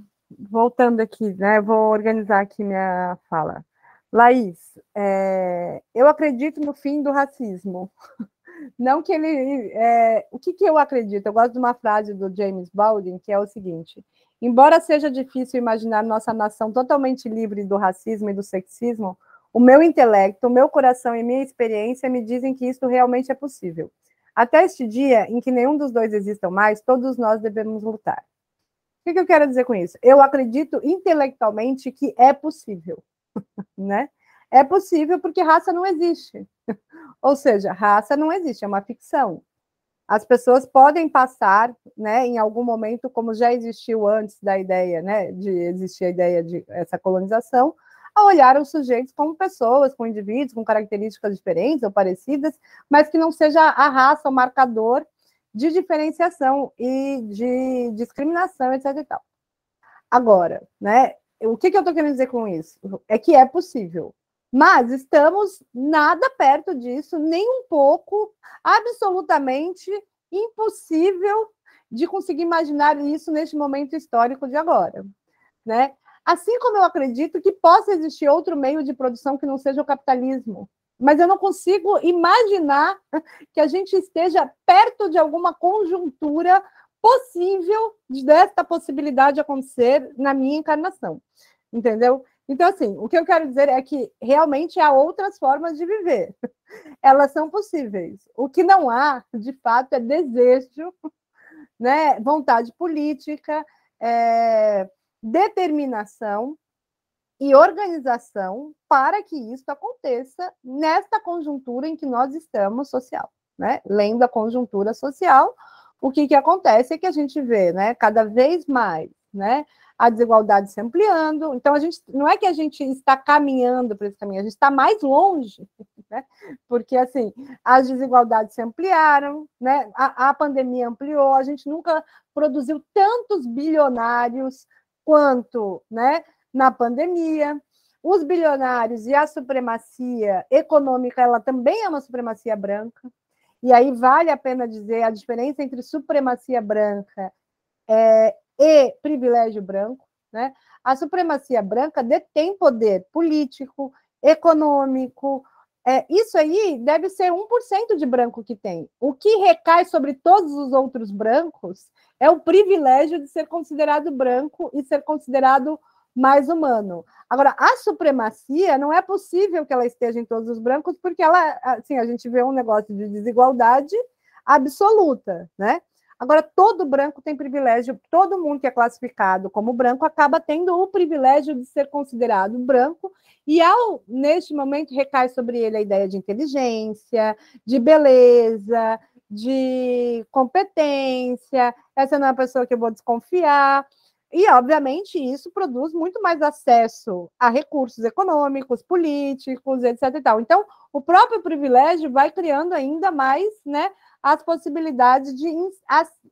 voltando aqui, né? Vou organizar aqui minha fala. Laís, é, eu acredito no fim do racismo. Não que ele. É, o que, que eu acredito? Eu gosto de uma frase do James Baldwin, que é o seguinte: embora seja difícil imaginar nossa nação totalmente livre do racismo e do sexismo, o meu intelecto, o meu coração e minha experiência me dizem que isso realmente é possível. Até este dia em que nenhum dos dois existam mais, todos nós devemos lutar. O que eu quero dizer com isso? Eu acredito intelectualmente que é possível, né? É possível porque raça não existe. Ou seja, raça não existe, é uma ficção. As pessoas podem passar, né, em algum momento, como já existiu antes da ideia, né, de existir a ideia de essa colonização, a olhar os sujeitos como pessoas, com indivíduos, com características diferentes ou parecidas, mas que não seja a raça o marcador de diferenciação e de discriminação, etc. Agora, né, o que, que eu estou querendo dizer com isso? É que é possível, mas estamos nada perto disso, nem um pouco, absolutamente impossível de conseguir imaginar isso neste momento histórico de agora, né? Assim como eu acredito que possa existir outro meio de produção que não seja o capitalismo. Mas eu não consigo imaginar que a gente esteja perto de alguma conjuntura possível desta possibilidade acontecer na minha encarnação. Entendeu? Então, assim, o que eu quero dizer é que realmente há outras formas de viver. Elas são possíveis. O que não há, de fato, é desejo, né, vontade política, é, determinação e organização para que isso aconteça nesta conjuntura em que nós estamos social, né? Lendo a conjuntura social, o que, que acontece é que a gente vê, né, cada vez mais, né, a desigualdade se ampliando. Então, a gente não é que a gente está caminhando para esse caminho, a gente está mais longe, né? Porque assim, as desigualdades se ampliaram, né? A, a pandemia ampliou, a gente nunca produziu tantos bilionários quanto né, na pandemia. Os bilionários e a supremacia econômica, ela também é uma supremacia branca. E aí vale a pena dizer a diferença entre supremacia branca é, e privilégio branco. Né? A supremacia branca detém poder político, econômico, é, isso aí deve ser 1% de branco que tem. O que recai sobre todos os outros brancos é o privilégio de ser considerado branco e ser considerado mais humano. Agora, a supremacia não é possível que ela esteja em todos os brancos, porque ela, assim, a gente vê um negócio de desigualdade absoluta, né? Agora, todo branco tem privilégio, todo mundo que é classificado como branco acaba tendo o privilégio de ser considerado branco, e ao, neste momento, recai sobre ele a ideia de inteligência, de beleza, de competência, essa não é a pessoa que eu vou desconfiar. E, obviamente, isso produz muito mais acesso a recursos econômicos, políticos, etc. Então, o próprio privilégio vai criando ainda mais né, as possibilidades de,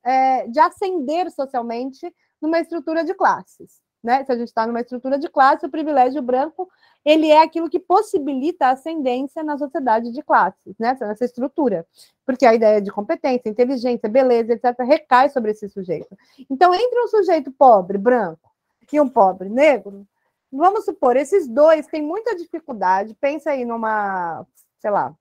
é, de ascender socialmente numa estrutura de classes. Né? Se a gente está numa estrutura de classe, o privilégio branco ele é aquilo que possibilita a ascendência na sociedade de classes, né? nessa estrutura, porque a ideia de competência, inteligência, beleza, etc., recai sobre esse sujeito. Então, entre um sujeito pobre, branco, e um pobre negro, vamos supor, esses dois têm muita dificuldade, pensa aí numa, sei lá,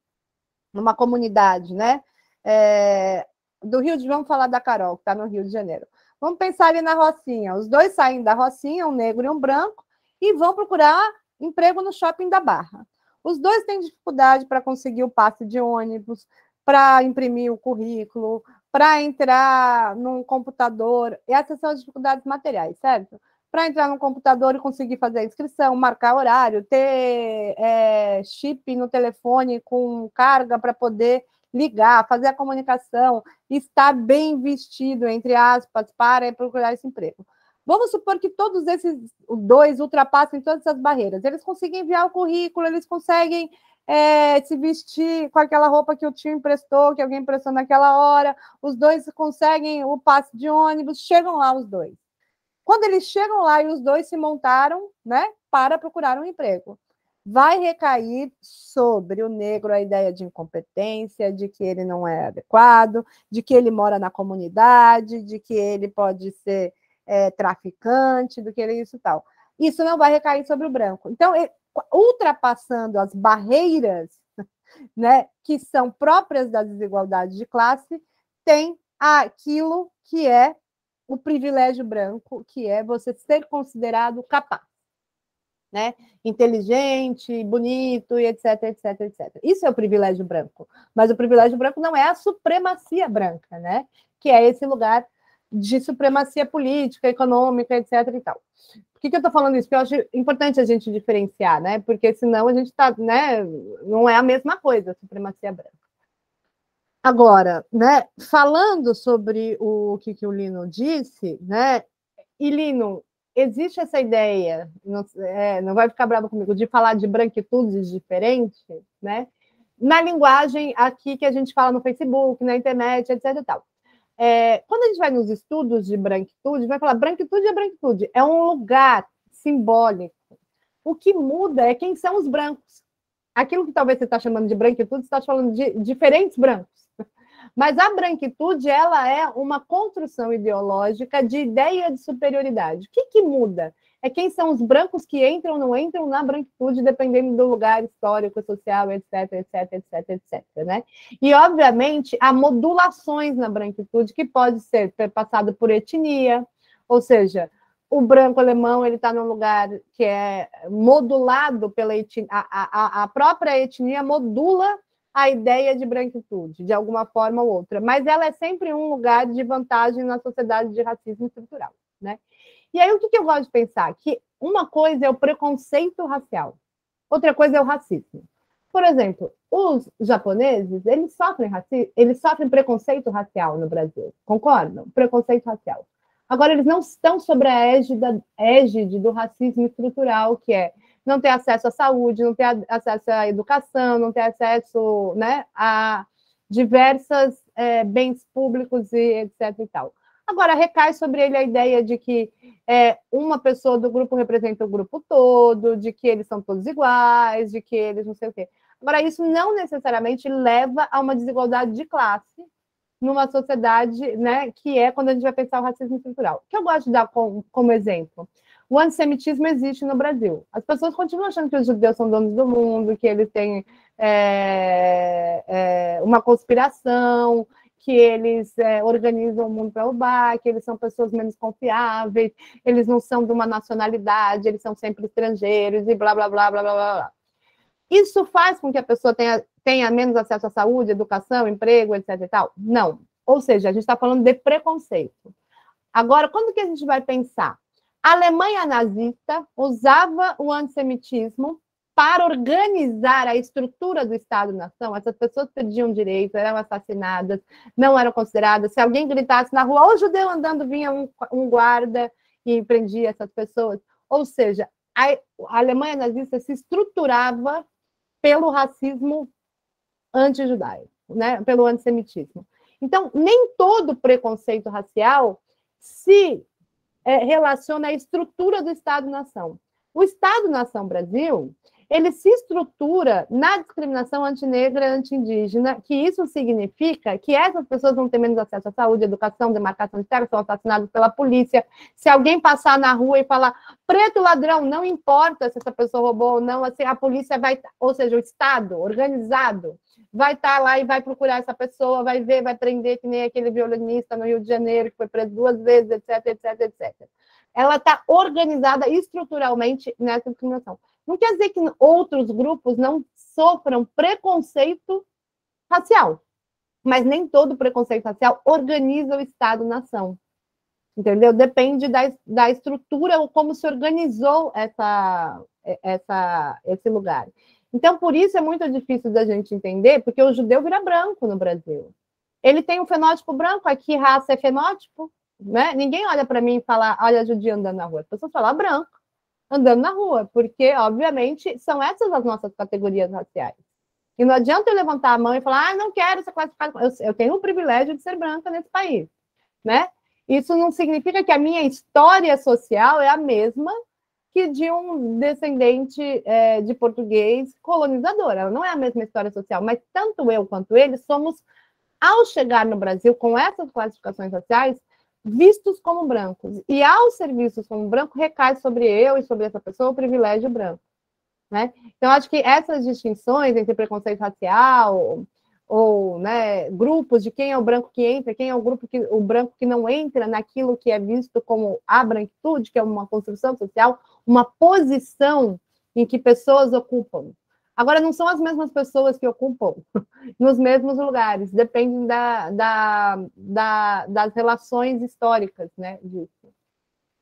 numa comunidade, né? é, do Rio de vamos falar da Carol, que está no Rio de Janeiro. Vamos pensar ali na Rocinha. Os dois saem da Rocinha, um negro e um branco, e vão procurar emprego no shopping da Barra. Os dois têm dificuldade para conseguir o passe de ônibus, para imprimir o currículo, para entrar num computador. Essas são as dificuldades materiais, certo? Para entrar no computador e conseguir fazer a inscrição, marcar horário, ter é, chip no telefone com carga para poder ligar, fazer a comunicação, estar bem vestido, entre aspas, para procurar esse emprego. Vamos supor que todos esses dois ultrapassem todas essas barreiras. Eles conseguem enviar o currículo, eles conseguem é, se vestir com aquela roupa que o tio emprestou, que alguém emprestou naquela hora. Os dois conseguem o passe de ônibus, chegam lá os dois. Quando eles chegam lá e os dois se montaram, né, para procurar um emprego vai recair sobre o negro a ideia de incompetência, de que ele não é adequado, de que ele mora na comunidade, de que ele pode ser é, traficante, do que ele é isso e tal. Isso não vai recair sobre o branco. Então, ultrapassando as barreiras né, que são próprias da desigualdade de classe, tem aquilo que é o privilégio branco, que é você ser considerado capaz, né? Inteligente, bonito e etc, etc, etc. Isso é o privilégio branco. Mas o privilégio branco não é a supremacia branca, né? Que é esse lugar de supremacia política, econômica, etc e tal. Por que, que eu estou falando isso? Porque eu acho importante a gente diferenciar, né? Porque senão a gente está, né? Não é a mesma coisa, a supremacia branca. Agora, né, falando sobre o que, que o Lino disse, né, e Lino, existe essa ideia, não, é, não vai ficar bravo comigo, de falar de branquitudes diferentes, né, na linguagem aqui que a gente fala no Facebook, na internet, etc e tal. É, quando a gente vai nos estudos de branquitude, vai falar branquitude é branquitude, é um lugar simbólico. O que muda é quem são os brancos. Aquilo que talvez você está chamando de branquitude, você está falando de diferentes brancos. Mas a branquitude ela é uma construção ideológica de ideia de superioridade. O que, que muda? É quem são os brancos que entram ou não entram na branquitude, dependendo do lugar histórico, social, etc, etc, etc, etc. Né? E, obviamente, há modulações na branquitude que pode ser passado por etnia, ou seja, o branco alemão ele está num lugar que é modulado pela etnia, a, a, a própria etnia modula a ideia de branquitude, de alguma forma ou outra, mas ela é sempre um lugar de vantagem na sociedade de racismo estrutural, né? E aí o que, que eu gosto de pensar? Que uma coisa é o preconceito racial, outra coisa é o racismo. Por exemplo, os japoneses, eles sofrem racismo, eles sofrem preconceito racial no Brasil, concordam? Preconceito racial. Agora, eles não estão sobre a égide, égide do racismo estrutural, que é não ter acesso à saúde, não ter acesso à educação, não ter acesso né, a diversos é, bens públicos e etc. E tal. Agora, recai sobre ele a ideia de que é, uma pessoa do grupo representa o grupo todo, de que eles são todos iguais, de que eles não sei o quê. Agora, isso não necessariamente leva a uma desigualdade de classe numa sociedade, né, que é quando a gente vai pensar o racismo estrutural. Que eu gosto de dar como, como exemplo o antissemitismo existe no Brasil. As pessoas continuam achando que os judeus são donos do mundo, que eles têm é, é, uma conspiração, que eles é, organizam o mundo para roubar, que eles são pessoas menos confiáveis, eles não são de uma nacionalidade, eles são sempre estrangeiros e blá, blá, blá, blá, blá, blá. Isso faz com que a pessoa tenha, tenha menos acesso à saúde, educação, emprego, etc e tal? Não. Ou seja, a gente está falando de preconceito. Agora, quando que a gente vai pensar? A Alemanha nazista usava o antissemitismo para organizar a estrutura do Estado-nação. Essas pessoas perdiam direito, eram assassinadas, não eram consideradas. Se alguém gritasse na rua, o judeu andando, vinha um, um guarda e prendia essas pessoas. Ou seja, a, a Alemanha nazista se estruturava pelo racismo anti-judaico, né? pelo antissemitismo. Então, nem todo preconceito racial se é, relaciona à estrutura do Estado-nação. O Estado-nação Brasil, ele se estrutura na discriminação antinegra e anti-indígena, que isso significa que essas pessoas vão ter menos acesso à saúde, educação, demarcação de terra, são assassinados pela polícia. Se alguém passar na rua e falar preto ladrão, não importa se essa pessoa roubou ou não, assim, a polícia vai, ou seja, o Estado organizado, vai estar tá lá e vai procurar essa pessoa, vai ver, vai prender, que nem aquele violinista no Rio de Janeiro, que foi preso duas vezes, etc, etc, etc. Ela está organizada estruturalmente nessa discriminação. Não quer dizer que outros grupos não sofram preconceito racial, mas nem todo preconceito racial organiza o Estado-nação. Entendeu? Depende da, da estrutura ou como se organizou essa, essa, esse lugar. Então, por isso é muito difícil da gente entender, porque o judeu vira branco no Brasil. Ele tem um fenótipo branco, aqui raça é fenótipo, né? Ninguém olha para mim e fala, olha judia andando na rua. As pessoas falam branco andando na rua, porque, obviamente, são essas as nossas categorias raciais. E não adianta eu levantar a mão e falar, ah, não quero ser classificado. Eu, eu tenho o privilégio de ser branca nesse país, né? Isso não significa que a minha história social é a mesma que de um descendente é, de português colonizador. Ela não é a mesma história social, mas tanto eu quanto ele somos, ao chegar no Brasil com essas classificações sociais, vistos como brancos. E ao ser vistos como branco, recai sobre eu e sobre essa pessoa o privilégio branco. Né? Então, acho que essas distinções entre preconceito racial ou né, grupos de quem é o branco que entra, quem é o grupo que o branco que não entra naquilo que é visto como a branquitude, que é uma construção social, uma posição em que pessoas ocupam. Agora, não são as mesmas pessoas que ocupam nos mesmos lugares, dependem da, da, da, das relações históricas né, disso.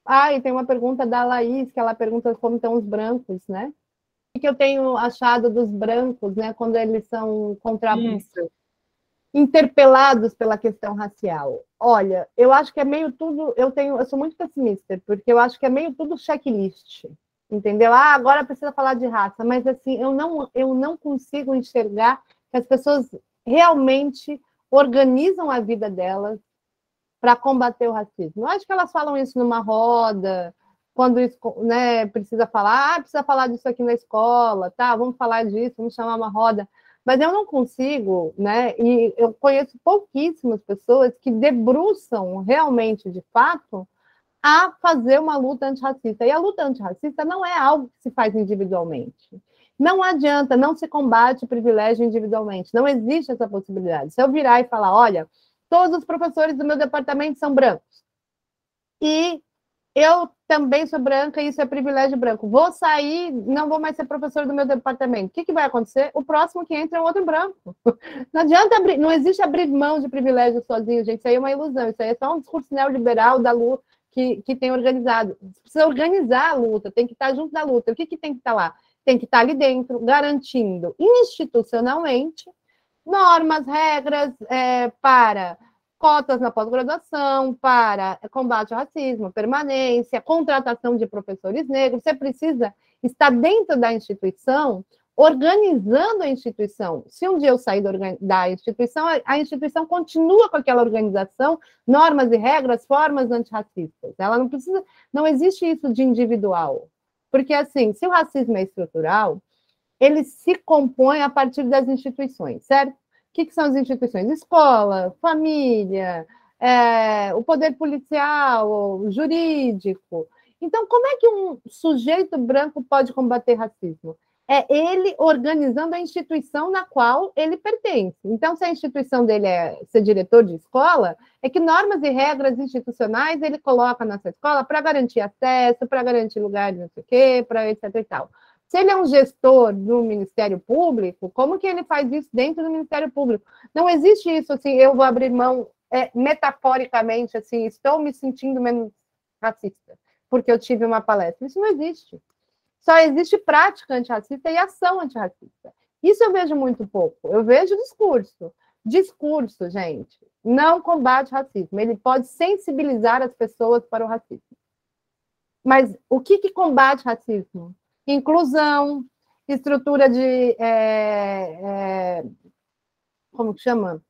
Ah, e tem uma pergunta da Laís, que ela pergunta como estão os brancos, né? Que eu tenho achado dos brancos, né, quando eles são contra... interpelados pela questão racial. Olha, eu acho que é meio tudo, eu tenho, eu sou muito pessimista, porque eu acho que é meio tudo checklist entendeu? Ah, agora precisa falar de raça, mas assim, eu não, eu não consigo enxergar que as pessoas realmente organizam a vida delas para combater o racismo. Eu acho que elas falam isso numa roda, quando isso, né, precisa falar, ah, precisa falar disso aqui na escola, tá? Vamos falar disso, vamos chamar uma roda. Mas eu não consigo, né? E eu conheço pouquíssimas pessoas que debruçam realmente, de fato, a fazer uma luta antirracista. E a luta antirracista não é algo que se faz individualmente. Não adianta, não se combate privilégio individualmente. Não existe essa possibilidade. Se eu virar e falar, olha, todos os professores do meu departamento são brancos. E eu também sou branca e isso é privilégio branco. Vou sair, não vou mais ser professor do meu departamento. O que, que vai acontecer? O próximo que entra é outro branco. Não adianta abrir, não existe abrir mão de privilégio sozinho, gente. Isso aí é uma ilusão. Isso aí é só um discurso neoliberal da luta que, que tem organizado. Precisa organizar a luta, tem que estar junto da luta. O que, que tem que estar lá? Tem que estar ali dentro, garantindo institucionalmente normas, regras é, para cotas na pós-graduação, para combate ao racismo, permanência, contratação de professores negros. Você precisa estar dentro da instituição organizando a instituição. Se um dia eu sair da instituição, a instituição continua com aquela organização, normas e regras, formas antirracistas. Ela não precisa, não existe isso de individual. Porque, assim, se o racismo é estrutural, ele se compõe a partir das instituições, certo? O que, que são as instituições? Escola, família, é, o poder policial, jurídico. Então, como é que um sujeito branco pode combater racismo? é ele organizando a instituição na qual ele pertence. Então, se a instituição dele é ser diretor de escola, é que normas e regras institucionais ele coloca nessa escola para garantir acesso, para garantir lugar de não sei o quê, para etc e tal. Se ele é um gestor do Ministério Público, como que ele faz isso dentro do Ministério Público? Não existe isso assim, eu vou abrir mão é, metaforicamente, assim, estou me sentindo menos racista, porque eu tive uma palestra. Isso não existe. Só existe prática antirracista e ação antirracista. Isso eu vejo muito pouco. Eu vejo discurso. Discurso, gente, não combate racismo. Ele pode sensibilizar as pessoas para o racismo. Mas o que, que combate racismo? Inclusão, estrutura de. É, é, como que chama?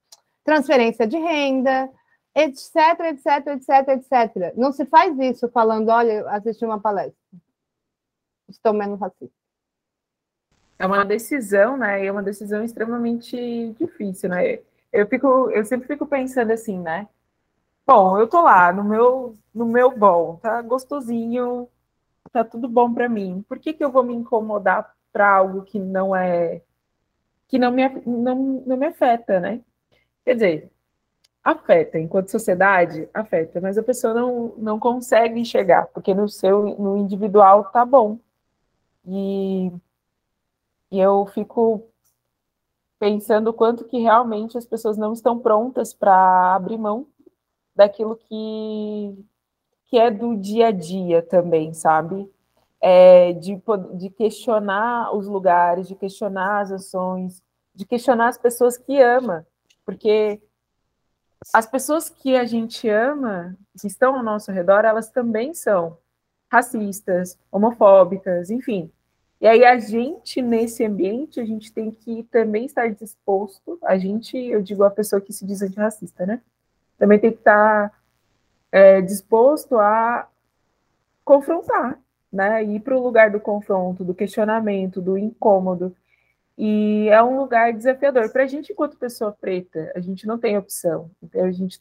Transferência de renda, etc, etc, etc, etc. Não se faz isso falando, olha, assisti uma palestra estão menos racistas.
É uma decisão, né? É uma decisão extremamente difícil, né? Eu fico, eu sempre fico pensando assim, né? Bom, eu tô lá no meu, no meu bom, tá gostosinho, tá tudo bom para mim. Por que, que eu vou me incomodar para algo que não é que não me, não, não me afeta, né? Quer dizer, afeta, enquanto sociedade, afeta, mas a pessoa não, não consegue enxergar, porque no seu no individual tá bom. E, e eu fico pensando o quanto que realmente as pessoas não estão prontas para abrir mão daquilo que, que é do dia a dia também, sabe? É, de, de questionar os lugares, de questionar as ações, de questionar as pessoas que ama, porque as pessoas que a gente ama, que estão ao nosso redor, elas também são racistas, homofóbicas, enfim. E aí a gente, nesse ambiente, a gente tem que também estar disposto, a gente, eu digo a pessoa que se diz antirracista, né? Também tem que estar é, disposto a confrontar, né? Ir para o lugar do confronto, do questionamento, do incômodo. E é um lugar desafiador. Para a gente, enquanto pessoa preta, a gente não tem opção. Então, a gente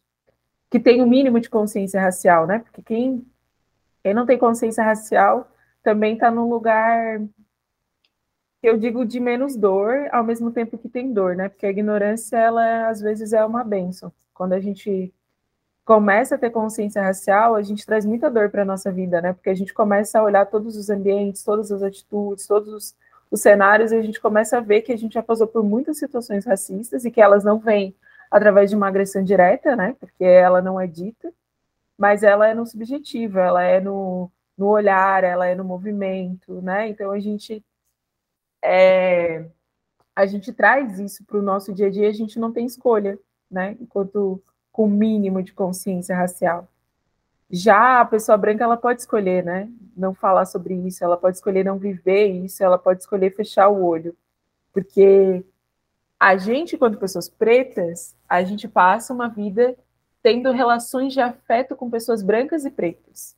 que tem o um mínimo de consciência racial, né? Porque quem, quem não tem consciência racial também está num lugar eu digo de menos dor, ao mesmo tempo que tem dor, né? Porque a ignorância, ela às vezes é uma benção. Quando a gente começa a ter consciência racial, a gente traz muita dor para a nossa vida, né? Porque a gente começa a olhar todos os ambientes, todas as atitudes, todos os, os cenários, e a gente começa a ver que a gente já passou por muitas situações racistas e que elas não vêm através de uma agressão direta, né? Porque ela não é dita, mas ela é no subjetivo, ela é no, no olhar, ela é no movimento, né? Então a gente é, a gente traz isso para o nosso dia a dia, a gente não tem escolha, né? Enquanto com mínimo de consciência racial. Já a pessoa branca, ela pode escolher, né? Não falar sobre isso, ela pode escolher não viver isso, ela pode escolher fechar o olho. Porque a gente, quando pessoas pretas, a gente passa uma vida tendo relações de afeto com pessoas brancas e pretas.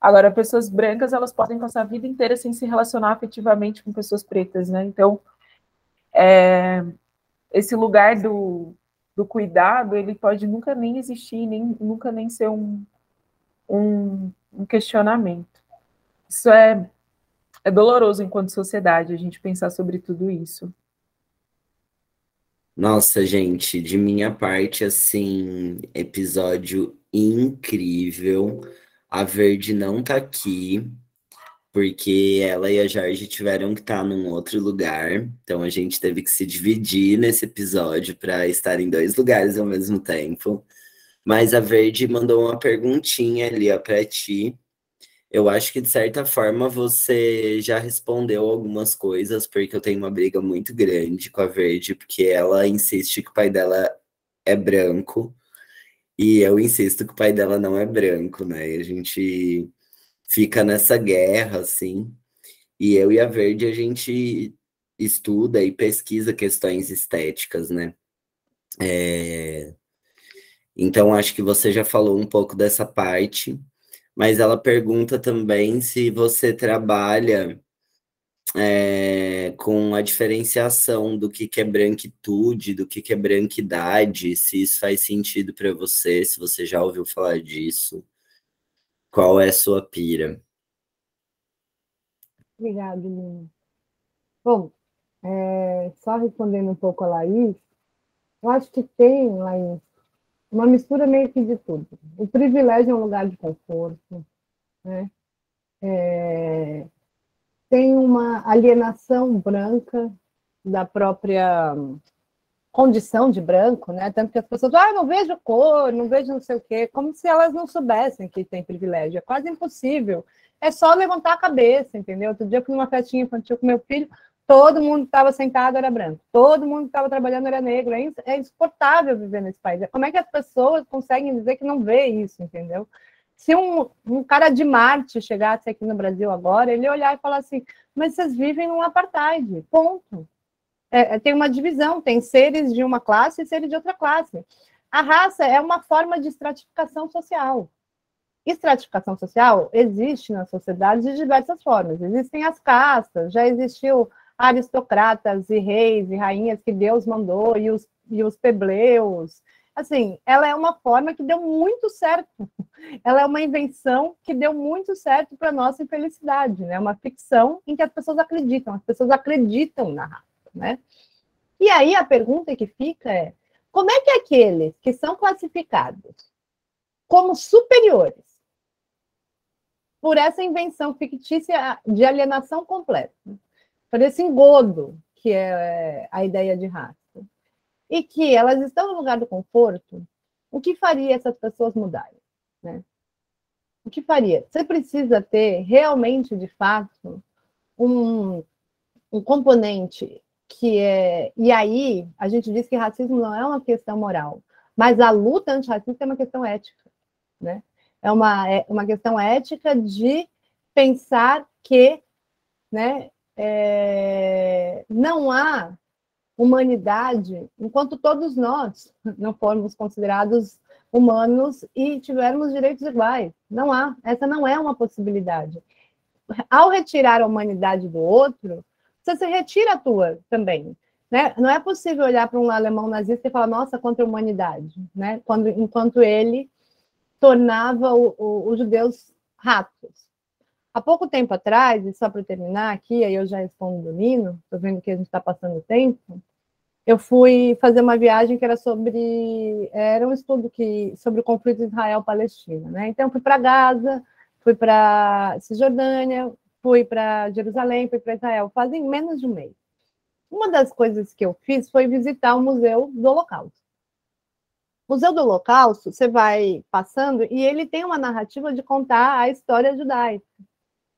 Agora, pessoas brancas, elas podem passar a vida inteira sem se relacionar afetivamente com pessoas pretas, né? Então, é, esse lugar do, do cuidado, ele pode nunca nem existir, nem, nunca nem ser um, um, um questionamento. Isso é, é doloroso enquanto sociedade, a gente pensar sobre tudo isso.
Nossa, gente, de minha parte, assim, episódio incrível. A Verde não tá aqui, porque ela e a Jorge tiveram que estar tá num outro lugar, então a gente teve que se dividir nesse episódio para estar em dois lugares ao mesmo tempo. Mas a Verde mandou uma perguntinha ali para ti. Eu acho que de certa forma você já respondeu algumas coisas, porque eu tenho uma briga muito grande com a Verde, porque ela insiste que o pai dela é branco. E eu insisto que o pai dela não é branco, né? E a gente fica nessa guerra, assim. E eu e a Verde, a gente estuda e pesquisa questões estéticas, né? É... Então, acho que você já falou um pouco dessa parte, mas ela pergunta também se você trabalha é, com a diferenciação do que, que é branquitude, do que, que é branquidade, se isso faz sentido para você, se você já ouviu falar disso. Qual é a sua pira?
Obrigada, Lina. Bom, é, só respondendo um pouco a Laís, eu acho que tem, Laís, uma mistura meio que de tudo. O privilégio é um lugar de conforto, né? É, tem uma alienação branca da própria condição de branco, né? Tanto que as pessoas, ah, não vejo cor, não vejo não sei o quê, como se elas não soubessem que tem privilégio. É quase impossível. É só levantar a cabeça, entendeu? Outro dia eu fui numa festinha infantil com meu filho, todo mundo estava sentado era branco, todo mundo estava trabalhando era negro. É, é insuportável viver nesse país. Como é que as pessoas conseguem dizer que não vê isso, entendeu? Se um, um cara de Marte chegasse aqui no Brasil agora, ele olhar e falar assim: mas vocês vivem num apartheid, ponto. É, é, tem uma divisão, tem seres de uma classe e seres de outra classe. A raça é uma forma de estratificação social. Estratificação social existe na sociedade de diversas formas. Existem as castas, já existiu aristocratas e reis e rainhas que Deus mandou, e os, e os plebleus. Assim, ela é uma forma que deu muito certo. Ela é uma invenção que deu muito certo para nossa infelicidade, né? Uma ficção em que as pessoas acreditam, as pessoas acreditam na raça né? E aí a pergunta que fica é: como é que aqueles que são classificados como superiores por essa invenção fictícia de alienação completa, por esse engodo que é a ideia de raça, e que elas estão no lugar do conforto, o que faria essas pessoas mudarem? Né? O que faria? Você precisa ter realmente, de fato, um, um componente que é. E aí, a gente diz que racismo não é uma questão moral, mas a luta antirracista é uma questão ética, né? É uma, é uma questão ética de pensar que né, é, não há humanidade enquanto todos nós não formos considerados humanos e tivermos direitos iguais. Não há. Essa não é uma possibilidade. Ao retirar a humanidade do outro, você se retira a tua também. Né? Não é possível olhar para um alemão nazista e falar, nossa, contra a humanidade, né? Quando, enquanto ele tornava o, o, os judeus ratos. Há pouco tempo atrás, e só para terminar aqui, aí eu já respondo do Nino, estou vendo que a gente está passando tempo, eu fui fazer uma viagem que era sobre era um estudo que sobre o conflito Israel-Palestina, né? Então fui para Gaza, fui para Cisjordânia, fui para Jerusalém, fui para Israel, fazem menos de um mês. Uma das coisas que eu fiz foi visitar o Museu do Holocausto. Museu do Holocausto, você vai passando e ele tem uma narrativa de contar a história judaica.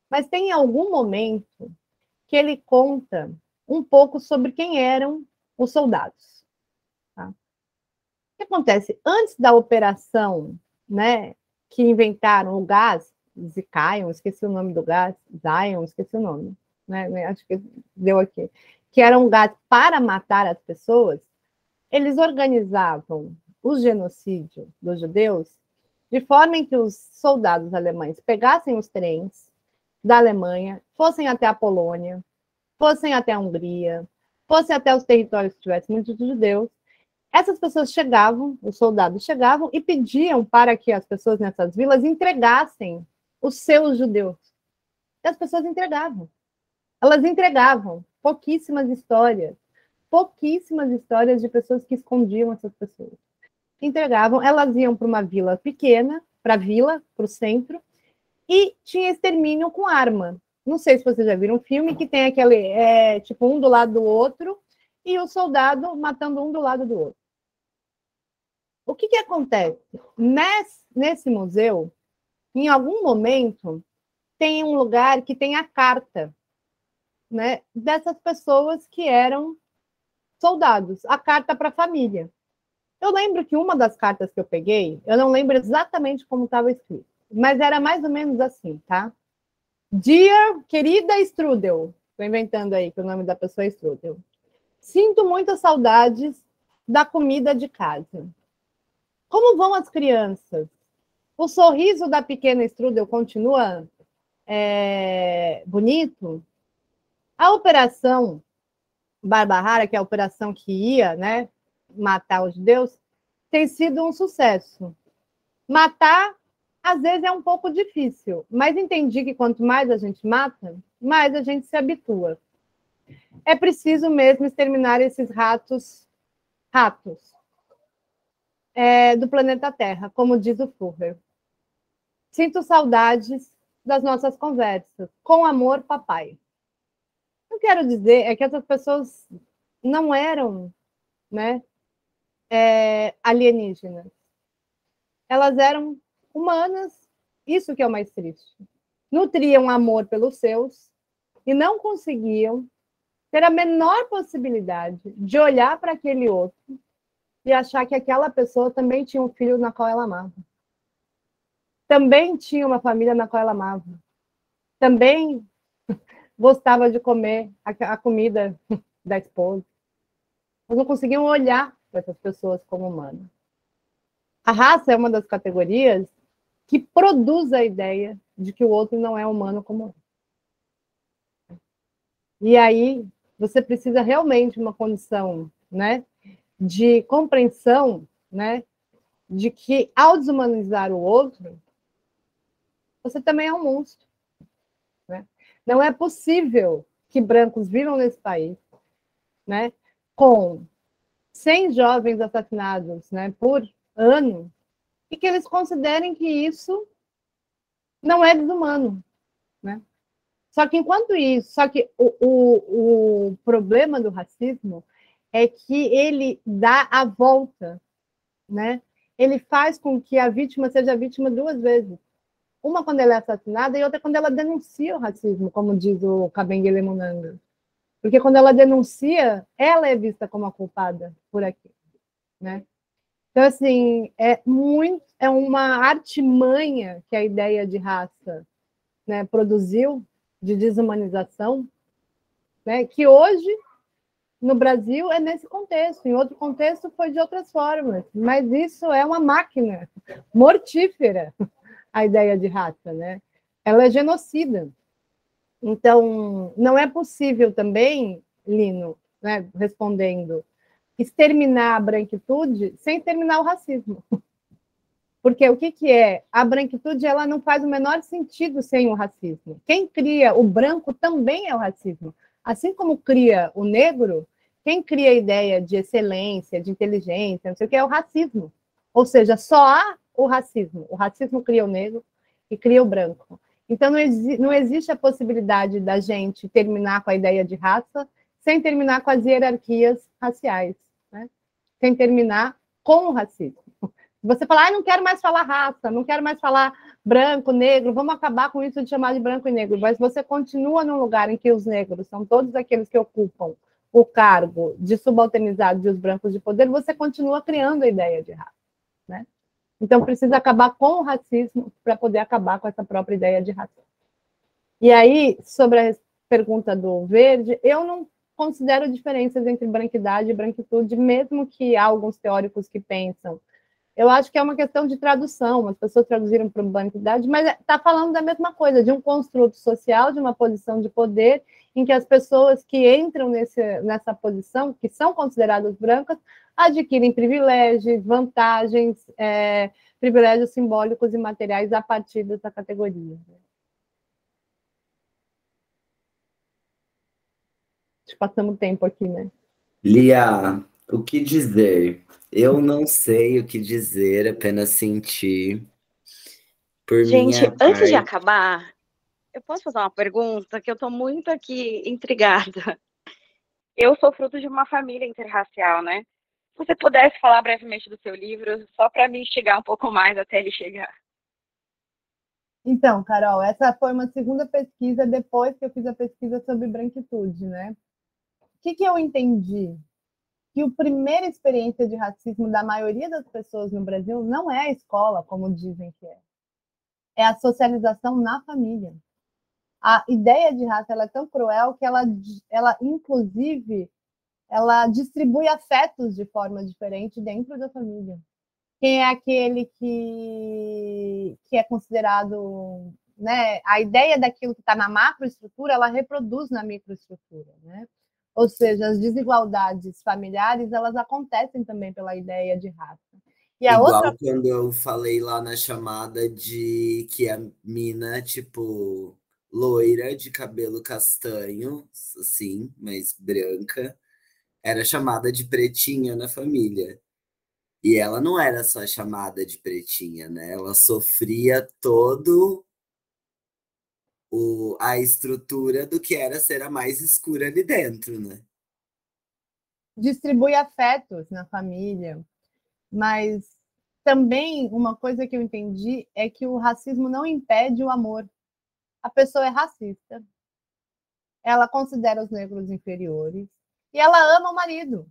Mas tem algum momento que ele conta um pouco sobre quem eram os soldados. Tá? O que acontece? Antes da operação, né, que inventaram o gás, Zion, esqueci o nome do gás, Zion, esqueci o nome, né, acho que deu aqui que era um gás para matar as pessoas, eles organizavam o genocídio dos judeus de forma em que os soldados alemães pegassem os trens da Alemanha, fossem até a Polônia, fossem até a Hungria, fossem até os territórios que tivessem muitos judeus. Essas pessoas chegavam, os soldados chegavam e pediam para que as pessoas nessas vilas entregassem os seus judeus. E as pessoas entregavam. Elas entregavam pouquíssimas histórias, pouquíssimas histórias de pessoas que escondiam essas pessoas. Entregavam, elas iam para uma vila pequena, para a vila, para o centro, e tinha extermínio com arma. Não sei se vocês já viram um filme que tem aquele, é, tipo, um do lado do outro, e o soldado matando um do lado do outro. O que, que acontece? Nesse, nesse museu, em algum momento, tem um lugar que tem a carta né, dessas pessoas que eram soldados, a carta para a família. Eu lembro que uma das cartas que eu peguei, eu não lembro exatamente como estava escrito, mas era mais ou menos assim, tá? Dear querida Strudel, estou inventando aí que o nome da pessoa é Strudel. Sinto muitas saudades da comida de casa. Como vão as crianças? O sorriso da pequena Strudel continua é, bonito? A operação Barbahara, que é a operação que ia né, matar os judeus, tem sido um sucesso. Matar, às vezes, é um pouco difícil, mas entendi que quanto mais a gente mata, mais a gente se habitua. É preciso mesmo exterminar esses ratos, ratos é, do planeta Terra, como diz o Furrer. Sinto saudades das nossas conversas. Com amor, papai eu quero dizer é que essas pessoas não eram né, é, alienígenas. Elas eram humanas, isso que é o mais triste. Nutriam amor pelos seus e não conseguiam ter a menor possibilidade de olhar para aquele outro e achar que aquela pessoa também tinha um filho na qual ela amava. Também tinha uma família na qual ela amava. Também gostava de comer a, a comida da esposa. Eles não conseguiam olhar para essas pessoas como humanas. A raça é uma das categorias que produz a ideia de que o outro não é humano como E aí você precisa realmente uma condição, né, de compreensão, né, de que ao desumanizar o outro, você também é um monstro. Não é possível que brancos vivam nesse país, né, com 100 jovens assassinados, né, por ano, e que eles considerem que isso não é desumano, né? Só que enquanto isso, só que o, o, o problema do racismo é que ele dá a volta, né? Ele faz com que a vítima seja vítima duas vezes. Uma quando ela é assassinada e outra quando ela denuncia o racismo, como diz o Kabengele Munanga. Porque quando ela denuncia, ela é vista como a culpada por aqui, né? Então, assim, é muito, é uma artimanha que a ideia de raça né, produziu, de desumanização, né, que hoje, no Brasil, é nesse contexto. Em outro contexto, foi de outras formas. Mas isso é uma máquina mortífera a ideia de raça, né? Ela é genocida. Então, não é possível também, Lino, né, respondendo, exterminar a branquitude sem exterminar o racismo. Porque o que, que é? A branquitude ela não faz o menor sentido sem o racismo. Quem cria o branco também é o racismo. Assim como cria o negro, quem cria a ideia de excelência, de inteligência, não sei o que, é o racismo. Ou seja, só há o racismo. O racismo cria o negro e cria o branco. Então, não, exi não existe a possibilidade da gente terminar com a ideia de raça sem terminar com as hierarquias raciais, né? sem terminar com o racismo. Você fala, ah, não quero mais falar raça, não quero mais falar branco, negro, vamos acabar com isso de chamar de branco e negro, mas você continua num lugar em que os negros são todos aqueles que ocupam o cargo de subalternizados e os brancos de poder, você continua criando a ideia de raça? Então precisa acabar com o racismo para poder acabar com essa própria ideia de raça. E aí, sobre a pergunta do verde, eu não considero diferenças entre branquidade e branquitude, mesmo que há alguns teóricos que pensam eu acho que é uma questão de tradução, as pessoas traduziram para banquidade, mas está falando da mesma coisa, de um construto social, de uma posição de poder, em que as pessoas que entram nesse, nessa posição, que são consideradas brancas, adquirem privilégios, vantagens, é, privilégios simbólicos e materiais a partir dessa categoria. Passamos tempo aqui, né?
Lia, o que dizer? Eu não sei o que dizer, apenas sentir.
Por Gente, antes parte... de acabar, eu posso fazer uma pergunta que eu estou muito aqui intrigada. Eu sou fruto de uma família interracial, né? Se você pudesse falar brevemente do seu livro, só para me instigar um pouco mais até ele chegar.
Então, Carol, essa foi uma segunda pesquisa depois que eu fiz a pesquisa sobre branquitude, né? O que, que eu entendi? Que a primeira experiência de racismo da maioria das pessoas no Brasil não é a escola, como dizem que é. É a socialização na família. A ideia de raça é tão cruel que ela, ela, inclusive, ela distribui afetos de forma diferente dentro da família. Quem é aquele que, que é considerado né, a ideia daquilo que está na macroestrutura, ela reproduz na microestrutura, né? Ou seja, as desigualdades familiares, elas acontecem também pela ideia de raça.
E a Igual outra... quando eu falei lá na chamada de que a mina, tipo, loira, de cabelo castanho, assim, mas branca, era chamada de pretinha na família. E ela não era só chamada de pretinha, né? Ela sofria todo o, a estrutura do que era ser a mais escura ali dentro, né?
Distribui afetos na família, mas também uma coisa que eu entendi é que o racismo não impede o amor. A pessoa é racista, ela considera os negros inferiores e ela ama o marido.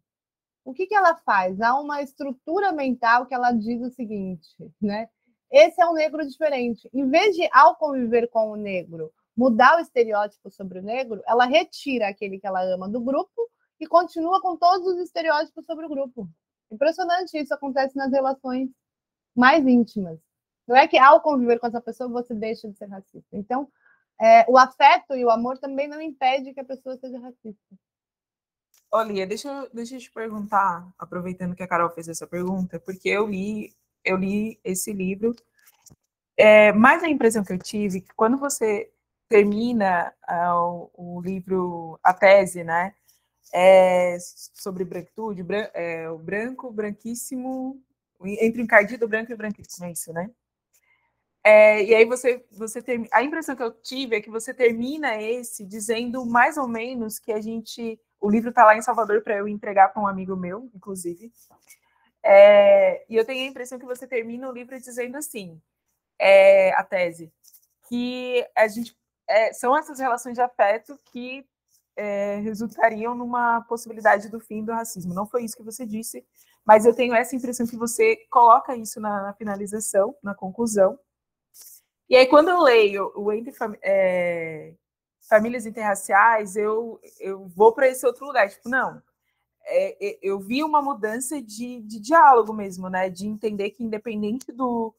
O que, que ela faz? Há uma estrutura mental que ela diz o seguinte, né? Esse é um negro diferente. Em vez de, ao conviver com o negro, mudar o estereótipo sobre o negro, ela retira aquele que ela ama do grupo e continua com todos os estereótipos sobre o grupo. Impressionante isso acontece nas relações mais íntimas. Não é que ao conviver com essa pessoa você deixa de ser racista. Então, é, o afeto e o amor também não impede que a pessoa seja racista.
Olha, deixa, deixa eu te perguntar, aproveitando que a Carol fez essa pergunta, porque eu li eu li esse livro. É, mas a impressão que eu tive que quando você termina uh, o, o, livro, a tese, né, é, sobre branquitude, bran é, o branco, branquíssimo, entre encardido branco e branquíssimo, é isso, né? É, e aí você, você termina. A impressão que eu tive é que você termina esse dizendo mais ou menos que a gente. O livro está lá em Salvador para eu entregar para um amigo meu, inclusive. É, e eu tenho a impressão que você termina o livro dizendo assim, é, a tese, que a gente é, são essas relações de afeto que é, resultariam numa possibilidade do fim do racismo. Não foi isso que você disse, mas eu tenho essa impressão que você coloca isso na, na finalização, na conclusão. E aí, quando eu leio o Entre Fam é, Famílias Interraciais, eu, eu vou para esse outro lugar. Tipo, não, é, é, eu vi uma mudança de, de diálogo mesmo, né? De entender que independente do,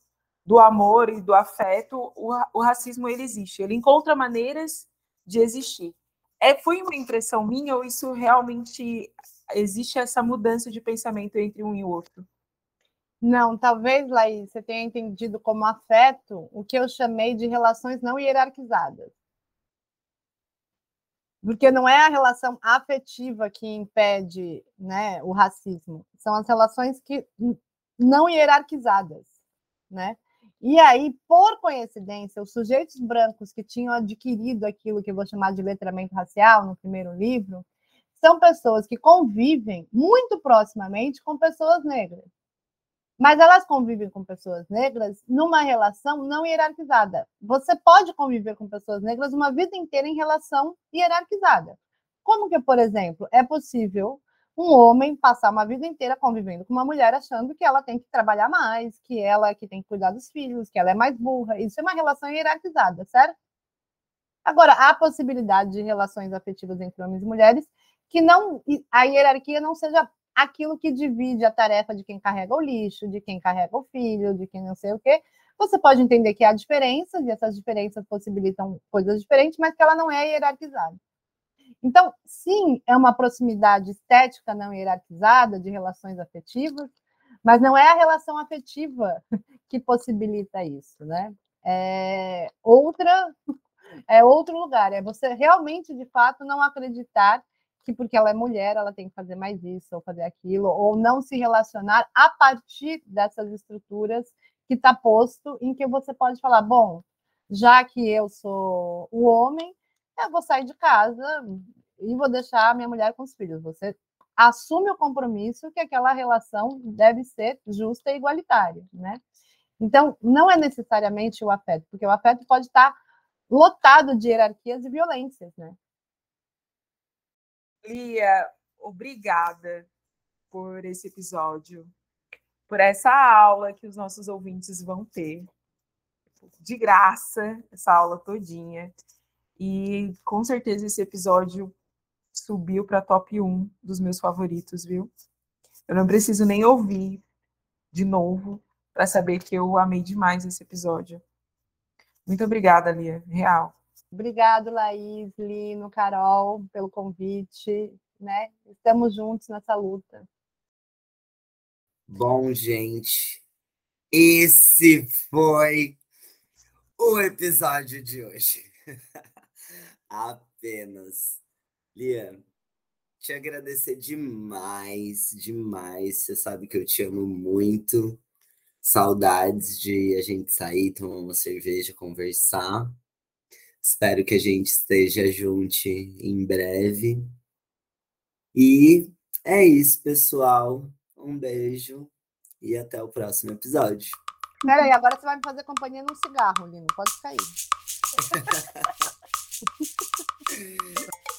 do amor e do afeto, o, o racismo ele existe. Ele encontra maneiras de existir. É, foi uma impressão minha ou isso realmente existe essa mudança de pensamento entre um e o outro?
Não, talvez, Laís, você tenha entendido como afeto o que eu chamei de relações não hierarquizadas. Porque não é a relação afetiva que impede né, o racismo, são as relações que não hierarquizadas, né? E aí, por coincidência, os sujeitos brancos que tinham adquirido aquilo que eu vou chamar de letramento racial no primeiro livro, são pessoas que convivem muito proximamente com pessoas negras. Mas elas convivem com pessoas negras numa relação não hierarquizada. Você pode conviver com pessoas negras uma vida inteira em relação hierarquizada. Como que, por exemplo, é possível um homem passar uma vida inteira convivendo com uma mulher achando que ela tem que trabalhar mais, que ela que tem que cuidar dos filhos, que ela é mais burra. Isso é uma relação hierarquizada, certo? Agora, há possibilidade de relações afetivas entre homens e mulheres que não a hierarquia não seja aquilo que divide a tarefa de quem carrega o lixo, de quem carrega o filho, de quem não sei o quê. Você pode entender que há diferenças, e essas diferenças possibilitam coisas diferentes, mas que ela não é hierarquizada. Então, sim, é uma proximidade estética não hierarquizada de relações afetivas, mas não é a relação afetiva que possibilita isso, né? É outra, é outro lugar, é você realmente, de fato, não acreditar que porque ela é mulher, ela tem que fazer mais isso ou fazer aquilo, ou não se relacionar a partir dessas estruturas que está posto, em que você pode falar, bom, já que eu sou o homem, eu vou sair de casa e vou deixar minha mulher com os filhos. Você assume o compromisso que aquela relação deve ser justa e igualitária, né? Então, não é necessariamente o afeto, porque o afeto pode estar lotado de hierarquias e violências, né?
Lia, obrigada por esse episódio, por essa aula que os nossos ouvintes vão ter. De graça, essa aula todinha. E com certeza esse episódio subiu para top 1 dos meus favoritos, viu? Eu não preciso nem ouvir de novo para saber que eu amei demais esse episódio. Muito obrigada, Lia. Real.
Obrigado, Laís, Lino, Carol, pelo convite. Né? Estamos juntos nessa luta.
Bom, gente, esse foi o episódio de hoje. Apenas. Lia, te agradecer demais, demais. Você sabe que eu te amo muito. Saudades de a gente sair, tomar uma cerveja, conversar. Espero que a gente esteja junto em breve. E é isso, pessoal. Um beijo e até o próximo episódio.
Peraí, agora você vai me fazer companhia num cigarro, Lino. Pode ficar aí.